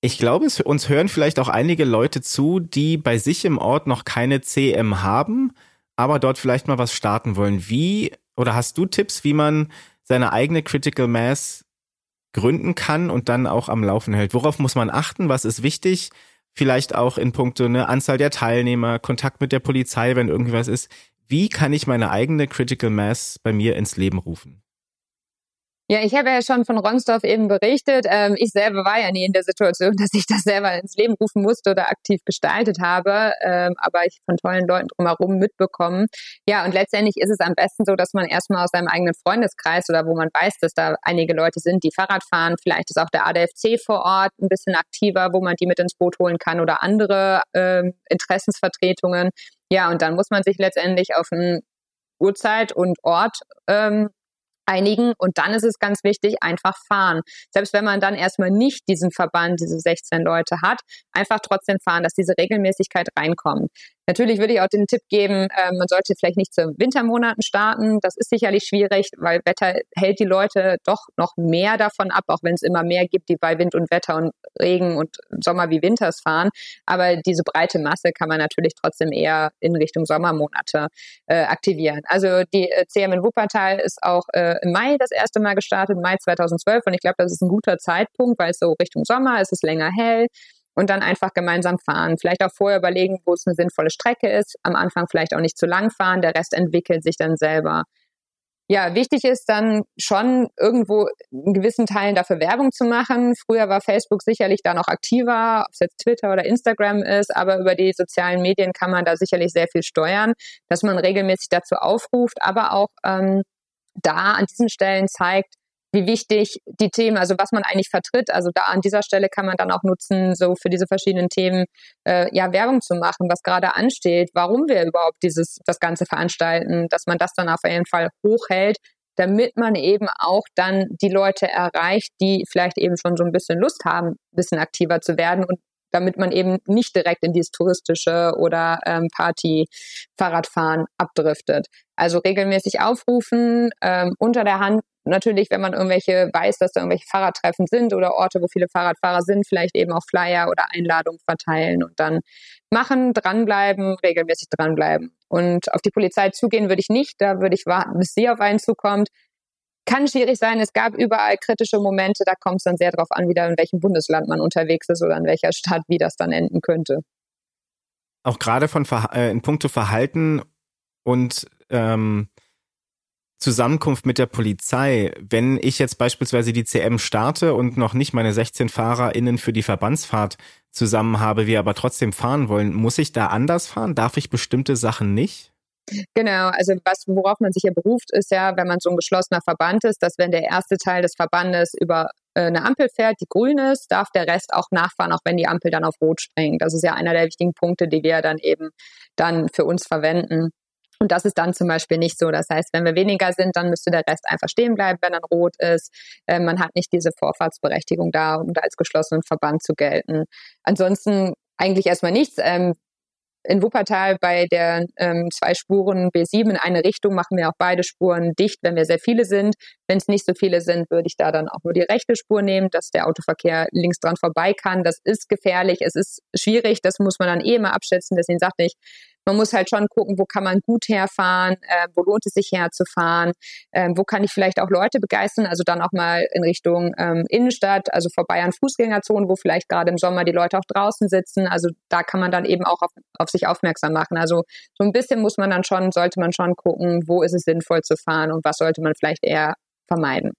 ich glaube, es, uns hören vielleicht auch einige Leute zu, die bei sich im Ort noch keine CM haben, aber dort vielleicht mal was starten wollen. Wie oder hast du Tipps, wie man seine eigene Critical Mass gründen kann und dann auch am Laufen hält? Worauf muss man achten? Was ist wichtig? Vielleicht auch in puncto eine Anzahl der Teilnehmer, Kontakt mit der Polizei, wenn irgendwas ist. Wie kann ich meine eigene Critical Mass bei mir ins Leben rufen? Ja, ich habe ja schon von Ronsdorf eben berichtet. Ähm, ich selber war ja nie in der Situation, [laughs] dass ich das selber ins Leben rufen musste oder aktiv gestaltet habe, ähm, aber ich von tollen Leuten drumherum mitbekommen. Ja, und letztendlich ist es am besten so, dass man erstmal aus seinem eigenen Freundeskreis oder wo man weiß, dass da einige Leute sind, die Fahrrad fahren, vielleicht ist auch der ADFC vor Ort ein bisschen aktiver, wo man die mit ins Boot holen kann oder andere ähm, Interessensvertretungen. Ja, und dann muss man sich letztendlich auf ein Uhrzeit und Ort ähm, einigen. Und dann ist es ganz wichtig, einfach fahren. Selbst wenn man dann erstmal nicht diesen Verband, diese 16 Leute hat, einfach trotzdem fahren, dass diese Regelmäßigkeit reinkommt. Natürlich würde ich auch den Tipp geben, äh, man sollte vielleicht nicht zu Wintermonaten starten. Das ist sicherlich schwierig, weil Wetter hält die Leute doch noch mehr davon ab, auch wenn es immer mehr gibt, die bei Wind und Wetter und Regen und Sommer wie Winters fahren. Aber diese breite Masse kann man natürlich trotzdem eher in Richtung Sommermonate äh, aktivieren. Also die äh, CM in Wuppertal ist auch äh, im Mai das erste Mal gestartet, Mai 2012. Und ich glaube, das ist ein guter Zeitpunkt, weil es so Richtung Sommer ist, es länger hell und dann einfach gemeinsam fahren. Vielleicht auch vorher überlegen, wo es eine sinnvolle Strecke ist. Am Anfang vielleicht auch nicht zu lang fahren. Der Rest entwickelt sich dann selber. Ja, wichtig ist dann schon irgendwo in gewissen Teilen dafür Werbung zu machen. Früher war Facebook sicherlich da noch aktiver, ob es jetzt Twitter oder Instagram ist, aber über die sozialen Medien kann man da sicherlich sehr viel steuern, dass man regelmäßig dazu aufruft, aber auch ähm, da an diesen Stellen zeigt, wie wichtig die Themen, also was man eigentlich vertritt. Also da an dieser Stelle kann man dann auch nutzen, so für diese verschiedenen Themen äh, ja Werbung zu machen, was gerade ansteht, warum wir überhaupt dieses das Ganze veranstalten, dass man das dann auf jeden Fall hochhält, damit man eben auch dann die Leute erreicht, die vielleicht eben schon so ein bisschen Lust haben, ein bisschen aktiver zu werden und damit man eben nicht direkt in dieses touristische oder ähm, Party-Fahrradfahren abdriftet. Also regelmäßig aufrufen, ähm, unter der Hand natürlich, wenn man irgendwelche weiß, dass da irgendwelche Fahrradtreffen sind oder Orte, wo viele Fahrradfahrer sind, vielleicht eben auch Flyer oder Einladungen verteilen und dann machen, dranbleiben, regelmäßig dranbleiben. Und auf die Polizei zugehen würde ich nicht, da würde ich warten, bis sie auf einen zukommt. Kann schwierig sein, es gab überall kritische Momente, da kommt es dann sehr darauf an, wieder in welchem Bundesland man unterwegs ist oder in welcher Stadt, wie das dann enden könnte. Auch gerade von äh, in puncto Verhalten und ähm, Zusammenkunft mit der Polizei, wenn ich jetzt beispielsweise die CM starte und noch nicht meine 16 FahrerInnen für die Verbandsfahrt zusammen habe, wir aber trotzdem fahren wollen, muss ich da anders fahren? Darf ich bestimmte Sachen nicht? Genau, also was, worauf man sich ja beruft, ist ja, wenn man so ein geschlossener Verband ist, dass wenn der erste Teil des Verbandes über äh, eine Ampel fährt, die grün ist, darf der Rest auch nachfahren, auch wenn die Ampel dann auf rot springt. Das ist ja einer der wichtigen Punkte, die wir dann eben dann für uns verwenden. Und das ist dann zum Beispiel nicht so. Das heißt, wenn wir weniger sind, dann müsste der Rest einfach stehen bleiben, wenn dann rot ist. Ähm, man hat nicht diese Vorfahrtsberechtigung da, um da als geschlossenen Verband zu gelten. Ansonsten eigentlich erstmal nichts. Ähm, in Wuppertal bei der ähm, zwei Spuren B7 in eine Richtung machen wir auch beide Spuren dicht, wenn wir sehr viele sind. Wenn es nicht so viele sind, würde ich da dann auch nur die rechte Spur nehmen, dass der Autoverkehr links dran vorbei kann. Das ist gefährlich, es ist schwierig, das muss man dann eh immer abschätzen. Deswegen sagte ich, man muss halt schon gucken, wo kann man gut herfahren, äh, wo lohnt es sich herzufahren, äh, wo kann ich vielleicht auch Leute begeistern, also dann auch mal in Richtung ähm, Innenstadt, also vorbei an Fußgängerzonen, wo vielleicht gerade im Sommer die Leute auch draußen sitzen. Also da kann man dann eben auch auf, auf sich aufmerksam machen. Also so ein bisschen muss man dann schon, sollte man schon gucken, wo ist es sinnvoll zu fahren und was sollte man vielleicht eher vermeiden.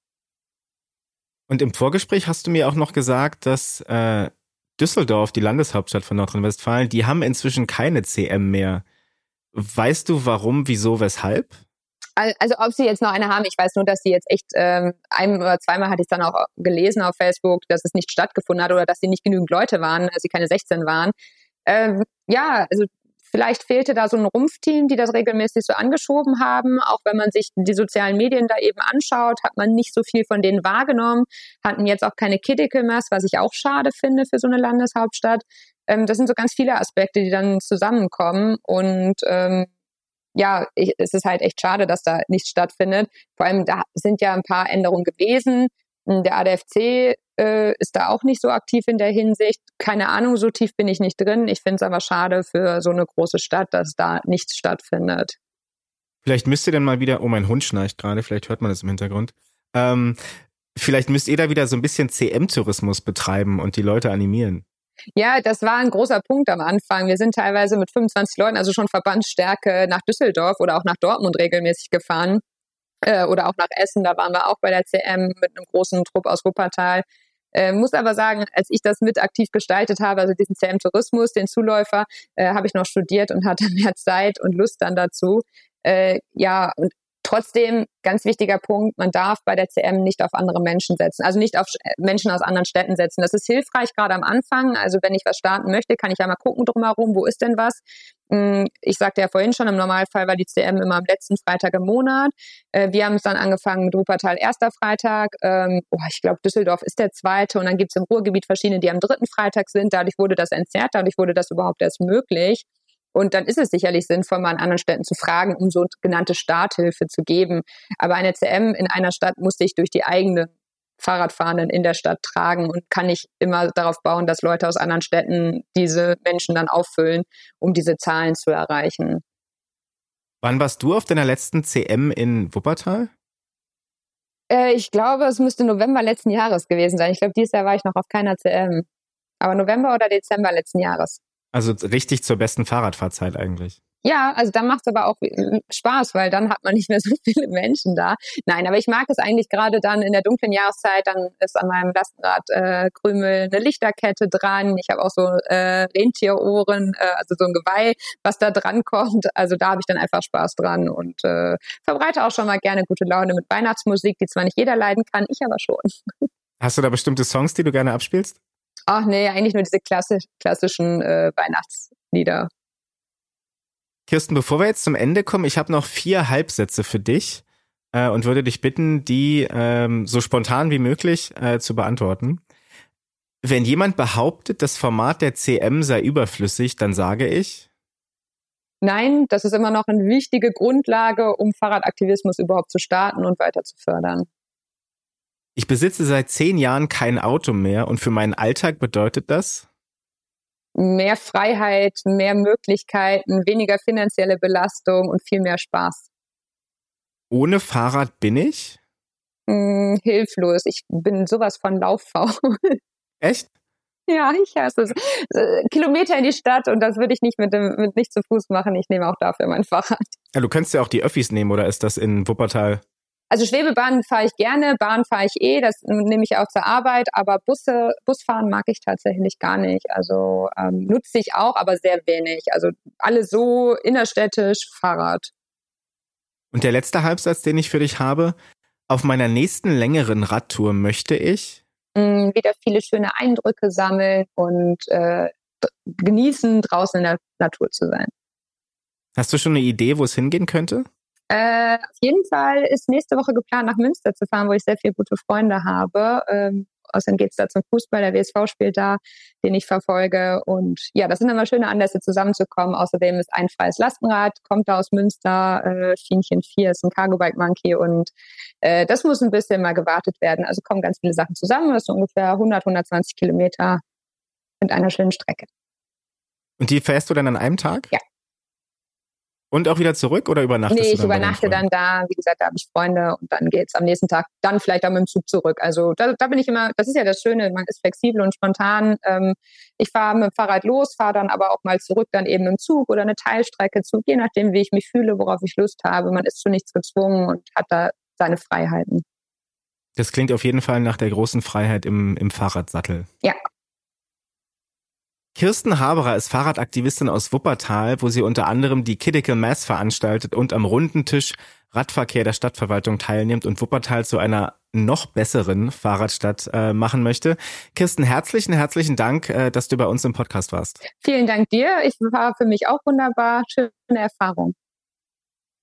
Und im Vorgespräch hast du mir auch noch gesagt, dass äh, Düsseldorf, die Landeshauptstadt von Nordrhein-Westfalen, die haben inzwischen keine CM mehr. Weißt du warum, wieso, weshalb? Also ob sie jetzt noch eine haben, ich weiß nur, dass sie jetzt echt ähm, ein oder zweimal hatte ich dann auch gelesen auf Facebook, dass es nicht stattgefunden hat oder dass sie nicht genügend Leute waren, als sie keine 16 waren. Ähm, ja, also vielleicht fehlte da so ein Rumpfteam, die das regelmäßig so angeschoben haben. Auch wenn man sich die sozialen Medien da eben anschaut, hat man nicht so viel von denen wahrgenommen, hatten jetzt auch keine Mass, was ich auch schade finde für so eine Landeshauptstadt. Ähm, das sind so ganz viele Aspekte, die dann zusammenkommen und ähm, ja, ich, es ist halt echt schade, dass da nichts stattfindet. Vor allem, da sind ja ein paar Änderungen gewesen. Der ADFC äh, ist da auch nicht so aktiv in der Hinsicht. Keine Ahnung, so tief bin ich nicht drin. Ich finde es aber schade für so eine große Stadt, dass da nichts stattfindet. Vielleicht müsst ihr dann mal wieder, oh, mein Hund schnarcht gerade, vielleicht hört man das im Hintergrund. Ähm, vielleicht müsst ihr da wieder so ein bisschen CM-Tourismus betreiben und die Leute animieren. Ja, das war ein großer Punkt am Anfang. Wir sind teilweise mit 25 Leuten, also schon Verbandsstärke, nach Düsseldorf oder auch nach Dortmund regelmäßig gefahren. Äh, oder auch nach Essen, da waren wir auch bei der CM mit einem großen Trupp aus Wuppertal. Äh, muss aber sagen, als ich das mit aktiv gestaltet habe, also diesen CM-Tourismus, den Zuläufer, äh, habe ich noch studiert und hatte [laughs] mehr Zeit und Lust dann dazu. Äh, ja, und Trotzdem, ganz wichtiger Punkt, man darf bei der CM nicht auf andere Menschen setzen, also nicht auf Menschen aus anderen Städten setzen. Das ist hilfreich, gerade am Anfang. Also wenn ich was starten möchte, kann ich ja mal gucken drumherum, wo ist denn was. Hm, ich sagte ja vorhin schon, im Normalfall war die CM immer am letzten Freitag im Monat. Äh, wir haben es dann angefangen mit Wuppertal erster Freitag. Ähm, oh, ich glaube, Düsseldorf ist der zweite und dann gibt es im Ruhrgebiet verschiedene, die am dritten Freitag sind. Dadurch wurde das entzerrt, dadurch wurde das überhaupt erst möglich. Und dann ist es sicherlich sinnvoll, mal an anderen Städten zu fragen, um so genannte Starthilfe zu geben. Aber eine CM in einer Stadt muss sich durch die eigene Fahrradfahrenden in der Stadt tragen und kann nicht immer darauf bauen, dass Leute aus anderen Städten diese Menschen dann auffüllen, um diese Zahlen zu erreichen. Wann warst du auf deiner letzten CM in Wuppertal? Äh, ich glaube, es müsste November letzten Jahres gewesen sein. Ich glaube, dieses Jahr war ich noch auf keiner CM. Aber November oder Dezember letzten Jahres. Also richtig zur besten Fahrradfahrzeit eigentlich. Ja, also dann macht es aber auch äh, Spaß, weil dann hat man nicht mehr [laughs] so viele Menschen da. Nein, aber ich mag es eigentlich gerade dann in der dunklen Jahreszeit, dann ist an meinem Lastenrad äh, Krümel eine Lichterkette dran. Ich habe auch so äh, Rentierohren, äh, also so ein Geweih, was da dran kommt. Also da habe ich dann einfach Spaß dran und äh, verbreite auch schon mal gerne gute Laune mit Weihnachtsmusik, die zwar nicht jeder leiden kann, ich aber schon. [laughs] Hast du da bestimmte Songs, die du gerne abspielst? Ach nee, eigentlich nur diese klassisch, klassischen äh, Weihnachtslieder. Kirsten, bevor wir jetzt zum Ende kommen, ich habe noch vier Halbsätze für dich äh, und würde dich bitten, die ähm, so spontan wie möglich äh, zu beantworten. Wenn jemand behauptet, das Format der CM sei überflüssig, dann sage ich. Nein, das ist immer noch eine wichtige Grundlage, um Fahrradaktivismus überhaupt zu starten und weiter zu fördern. Ich besitze seit zehn Jahren kein Auto mehr und für meinen Alltag bedeutet das? Mehr Freiheit, mehr Möglichkeiten, weniger finanzielle Belastung und viel mehr Spaß. Ohne Fahrrad bin ich? Hm, hilflos. Ich bin sowas von lauffaul. [laughs] Echt? Ja, ich hasse es. Äh, Kilometer in die Stadt und das würde ich nicht mit dem, mit nicht zu Fuß machen. Ich nehme auch dafür mein [laughs] Fahrrad. Ja, du könntest ja auch die Öffis nehmen oder ist das in Wuppertal also Schwebebahn fahre ich gerne, Bahn fahre ich eh, das nehme ich auch zur Arbeit, aber Busse, Busfahren mag ich tatsächlich gar nicht. Also ähm, nutze ich auch, aber sehr wenig. Also alles so innerstädtisch, Fahrrad. Und der letzte Halbsatz, den ich für dich habe, auf meiner nächsten längeren Radtour möchte ich mh, mm, wieder viele schöne Eindrücke sammeln und äh, genießen, draußen in der Natur zu sein. Hast du schon eine Idee, wo es hingehen könnte? Äh, auf jeden Fall ist nächste Woche geplant, nach Münster zu fahren, wo ich sehr viele gute Freunde habe. Ähm, außerdem geht's da zum Fußball, der WSV spielt da, den ich verfolge. Und ja, das sind immer schöne Anlässe, zusammenzukommen. Außerdem ist ein freies Lastenrad, kommt da aus Münster, äh, Schienchen 4 ist ein Cargo Bike Monkey und äh, das muss ein bisschen mal gewartet werden. Also kommen ganz viele Sachen zusammen. Das sind ungefähr 100, 120 Kilometer mit einer schönen Strecke. Und die fährst du dann an einem Tag? Ja. Und auch wieder zurück oder übernachtest nee, du dann? Nee, ich übernachte dann da. Wie gesagt, da habe ich Freunde und dann geht's am nächsten Tag dann vielleicht auch mit dem Zug zurück. Also da, da bin ich immer, das ist ja das Schöne, man ist flexibel und spontan. Ähm, ich fahre mit dem Fahrrad los, fahre dann aber auch mal zurück, dann eben im Zug oder eine Teilstrecke Zug, je nachdem, wie ich mich fühle, worauf ich Lust habe. Man ist zu nichts gezwungen und hat da seine Freiheiten. Das klingt auf jeden Fall nach der großen Freiheit im, im Fahrradsattel. Ja, Kirsten Haberer ist Fahrradaktivistin aus Wuppertal, wo sie unter anderem die Critical Mass veranstaltet und am runden Tisch Radverkehr der Stadtverwaltung teilnimmt und Wuppertal zu einer noch besseren Fahrradstadt äh, machen möchte. Kirsten, herzlichen, herzlichen Dank, äh, dass du bei uns im Podcast warst. Vielen Dank dir. Ich war für mich auch wunderbar. Schöne Erfahrung.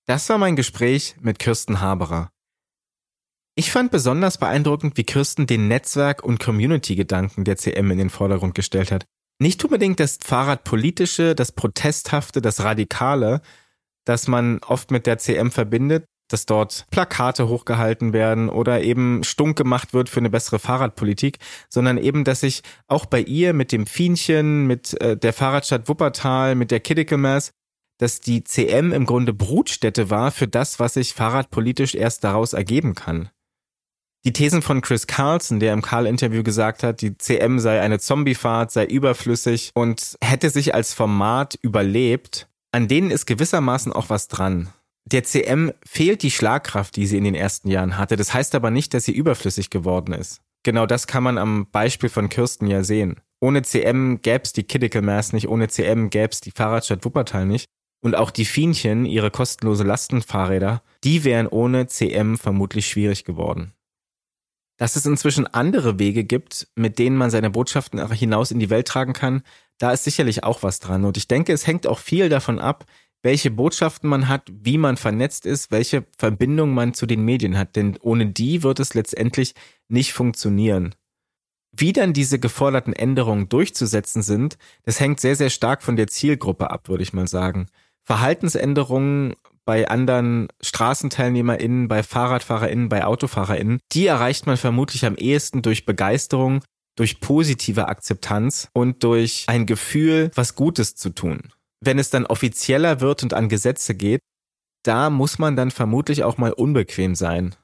Das war mein Gespräch mit Kirsten Haberer. Ich fand besonders beeindruckend, wie Kirsten den Netzwerk- und Community-Gedanken der CM in den Vordergrund gestellt hat. Nicht unbedingt das Fahrradpolitische, das Protesthafte, das Radikale, das man oft mit der CM verbindet, dass dort Plakate hochgehalten werden oder eben stunk gemacht wird für eine bessere Fahrradpolitik, sondern eben, dass sich auch bei ihr mit dem Fienchen, mit äh, der Fahrradstadt Wuppertal, mit der Kidical Mass, dass die CM im Grunde Brutstätte war für das, was sich fahrradpolitisch erst daraus ergeben kann. Die Thesen von Chris Carlson, der im Karl-Interview gesagt hat, die CM sei eine Zombiefahrt, sei überflüssig und hätte sich als Format überlebt, an denen ist gewissermaßen auch was dran. Der CM fehlt die Schlagkraft, die sie in den ersten Jahren hatte. Das heißt aber nicht, dass sie überflüssig geworden ist. Genau das kann man am Beispiel von Kirsten ja sehen. Ohne CM gäb's die Kidical Mass nicht, ohne CM gäb's die Fahrradstadt Wuppertal nicht. Und auch die Fienchen, ihre kostenlose Lastenfahrräder, die wären ohne CM vermutlich schwierig geworden. Dass es inzwischen andere Wege gibt, mit denen man seine Botschaften hinaus in die Welt tragen kann, da ist sicherlich auch was dran. Und ich denke, es hängt auch viel davon ab, welche Botschaften man hat, wie man vernetzt ist, welche Verbindung man zu den Medien hat. Denn ohne die wird es letztendlich nicht funktionieren. Wie dann diese geforderten Änderungen durchzusetzen sind, das hängt sehr, sehr stark von der Zielgruppe ab, würde ich mal sagen. Verhaltensänderungen bei anderen StraßenteilnehmerInnen, bei FahrradfahrerInnen, bei AutofahrerInnen, die erreicht man vermutlich am ehesten durch Begeisterung, durch positive Akzeptanz und durch ein Gefühl, was Gutes zu tun. Wenn es dann offizieller wird und an Gesetze geht, da muss man dann vermutlich auch mal unbequem sein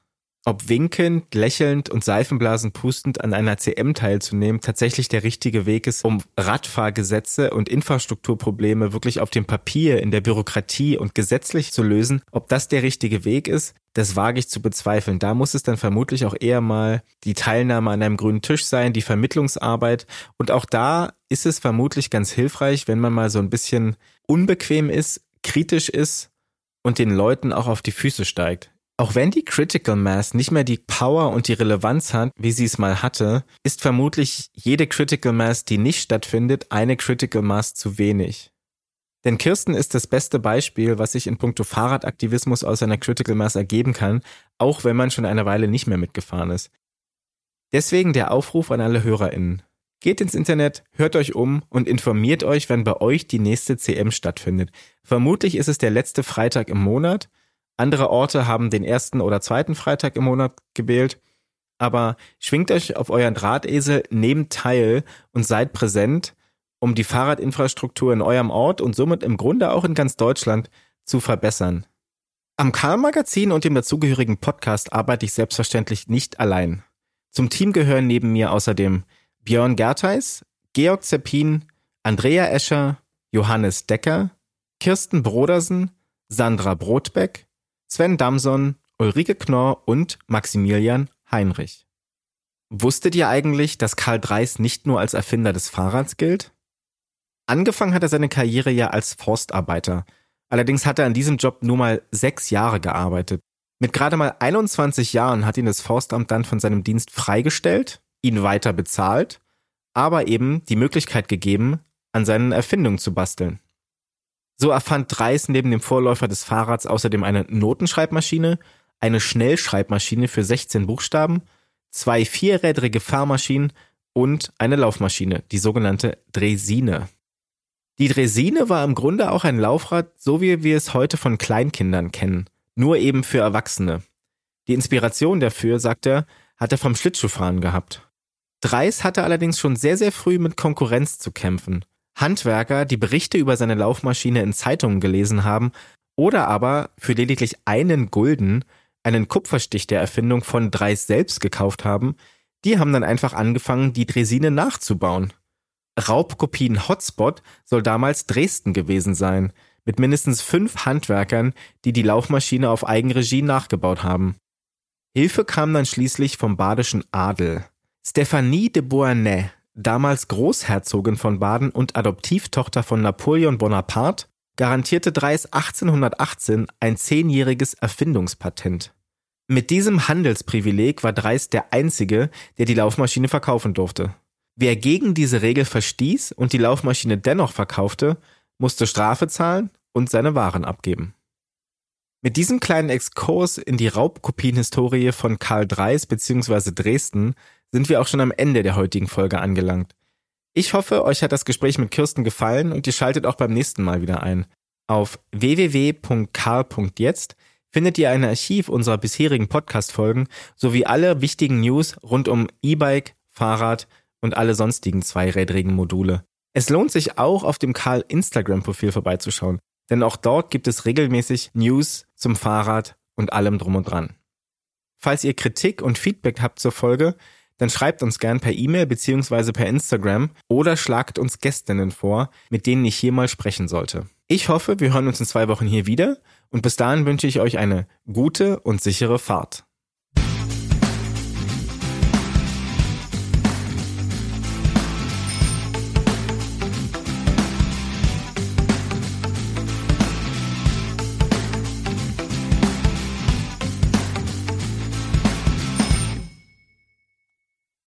ob winkend, lächelnd und Seifenblasen pustend an einer CM teilzunehmen tatsächlich der richtige Weg ist, um Radfahrgesetze und Infrastrukturprobleme wirklich auf dem Papier, in der Bürokratie und gesetzlich zu lösen, ob das der richtige Weg ist, das wage ich zu bezweifeln. Da muss es dann vermutlich auch eher mal die Teilnahme an einem grünen Tisch sein, die Vermittlungsarbeit. Und auch da ist es vermutlich ganz hilfreich, wenn man mal so ein bisschen unbequem ist, kritisch ist und den Leuten auch auf die Füße steigt. Auch wenn die Critical Mass nicht mehr die Power und die Relevanz hat, wie sie es mal hatte, ist vermutlich jede Critical Mass, die nicht stattfindet, eine Critical Mass zu wenig. Denn Kirsten ist das beste Beispiel, was sich in puncto Fahrradaktivismus aus einer Critical Mass ergeben kann, auch wenn man schon eine Weile nicht mehr mitgefahren ist. Deswegen der Aufruf an alle HörerInnen. Geht ins Internet, hört euch um und informiert euch, wenn bei euch die nächste CM stattfindet. Vermutlich ist es der letzte Freitag im Monat andere Orte haben den ersten oder zweiten Freitag im Monat gewählt. Aber schwingt euch auf euren Drahtesel, nehmt teil und seid präsent, um die Fahrradinfrastruktur in eurem Ort und somit im Grunde auch in ganz Deutschland zu verbessern. Am Karl-Magazin und dem dazugehörigen Podcast arbeite ich selbstverständlich nicht allein. Zum Team gehören neben mir außerdem Björn Gertheis, Georg Zeppin, Andrea Escher, Johannes Decker, Kirsten Brodersen, Sandra Brotbeck, Sven Damson, Ulrike Knorr und Maximilian Heinrich. Wusstet ihr eigentlich, dass Karl Dreis nicht nur als Erfinder des Fahrrads gilt? Angefangen hat er seine Karriere ja als Forstarbeiter. Allerdings hat er an diesem Job nur mal sechs Jahre gearbeitet. Mit gerade mal 21 Jahren hat ihn das Forstamt dann von seinem Dienst freigestellt, ihn weiter bezahlt, aber eben die Möglichkeit gegeben, an seinen Erfindungen zu basteln. So erfand Dreis neben dem Vorläufer des Fahrrads außerdem eine Notenschreibmaschine, eine Schnellschreibmaschine für 16 Buchstaben, zwei vierrädrige Fahrmaschinen und eine Laufmaschine, die sogenannte Dresine. Die Dresine war im Grunde auch ein Laufrad, so wie wir es heute von Kleinkindern kennen, nur eben für Erwachsene. Die Inspiration dafür, sagt er, hat er vom Schlittschuhfahren gehabt. Dreis hatte allerdings schon sehr, sehr früh mit Konkurrenz zu kämpfen. Handwerker, die Berichte über seine Laufmaschine in Zeitungen gelesen haben oder aber für lediglich einen Gulden einen Kupferstich der Erfindung von Dreis selbst gekauft haben, die haben dann einfach angefangen, die Dresine nachzubauen. Raubkopien Hotspot soll damals Dresden gewesen sein, mit mindestens fünf Handwerkern, die die Laufmaschine auf Eigenregie nachgebaut haben. Hilfe kam dann schließlich vom badischen Adel. Stephanie de Beauharnais damals Großherzogin von Baden und Adoptivtochter von Napoleon Bonaparte, garantierte Dreis 1818 ein zehnjähriges Erfindungspatent. Mit diesem Handelsprivileg war Dreist der Einzige, der die Laufmaschine verkaufen durfte. Wer gegen diese Regel verstieß und die Laufmaschine dennoch verkaufte, musste Strafe zahlen und seine Waren abgeben. Mit diesem kleinen Exkurs in die Raubkopienhistorie von Karl Dreis bzw. Dresden sind wir auch schon am Ende der heutigen Folge angelangt. Ich hoffe, euch hat das Gespräch mit Kirsten gefallen und ihr schaltet auch beim nächsten Mal wieder ein. Auf www.karl.jetzt findet ihr ein Archiv unserer bisherigen Podcast-Folgen sowie alle wichtigen News rund um E-Bike, Fahrrad und alle sonstigen zweirädrigen Module. Es lohnt sich auch, auf dem Karl Instagram-Profil vorbeizuschauen, denn auch dort gibt es regelmäßig News zum Fahrrad und allem drum und dran. Falls ihr Kritik und Feedback habt zur Folge, dann schreibt uns gern per E-Mail beziehungsweise per Instagram oder schlagt uns Gästinnen vor, mit denen ich hier mal sprechen sollte. Ich hoffe, wir hören uns in zwei Wochen hier wieder und bis dahin wünsche ich euch eine gute und sichere Fahrt.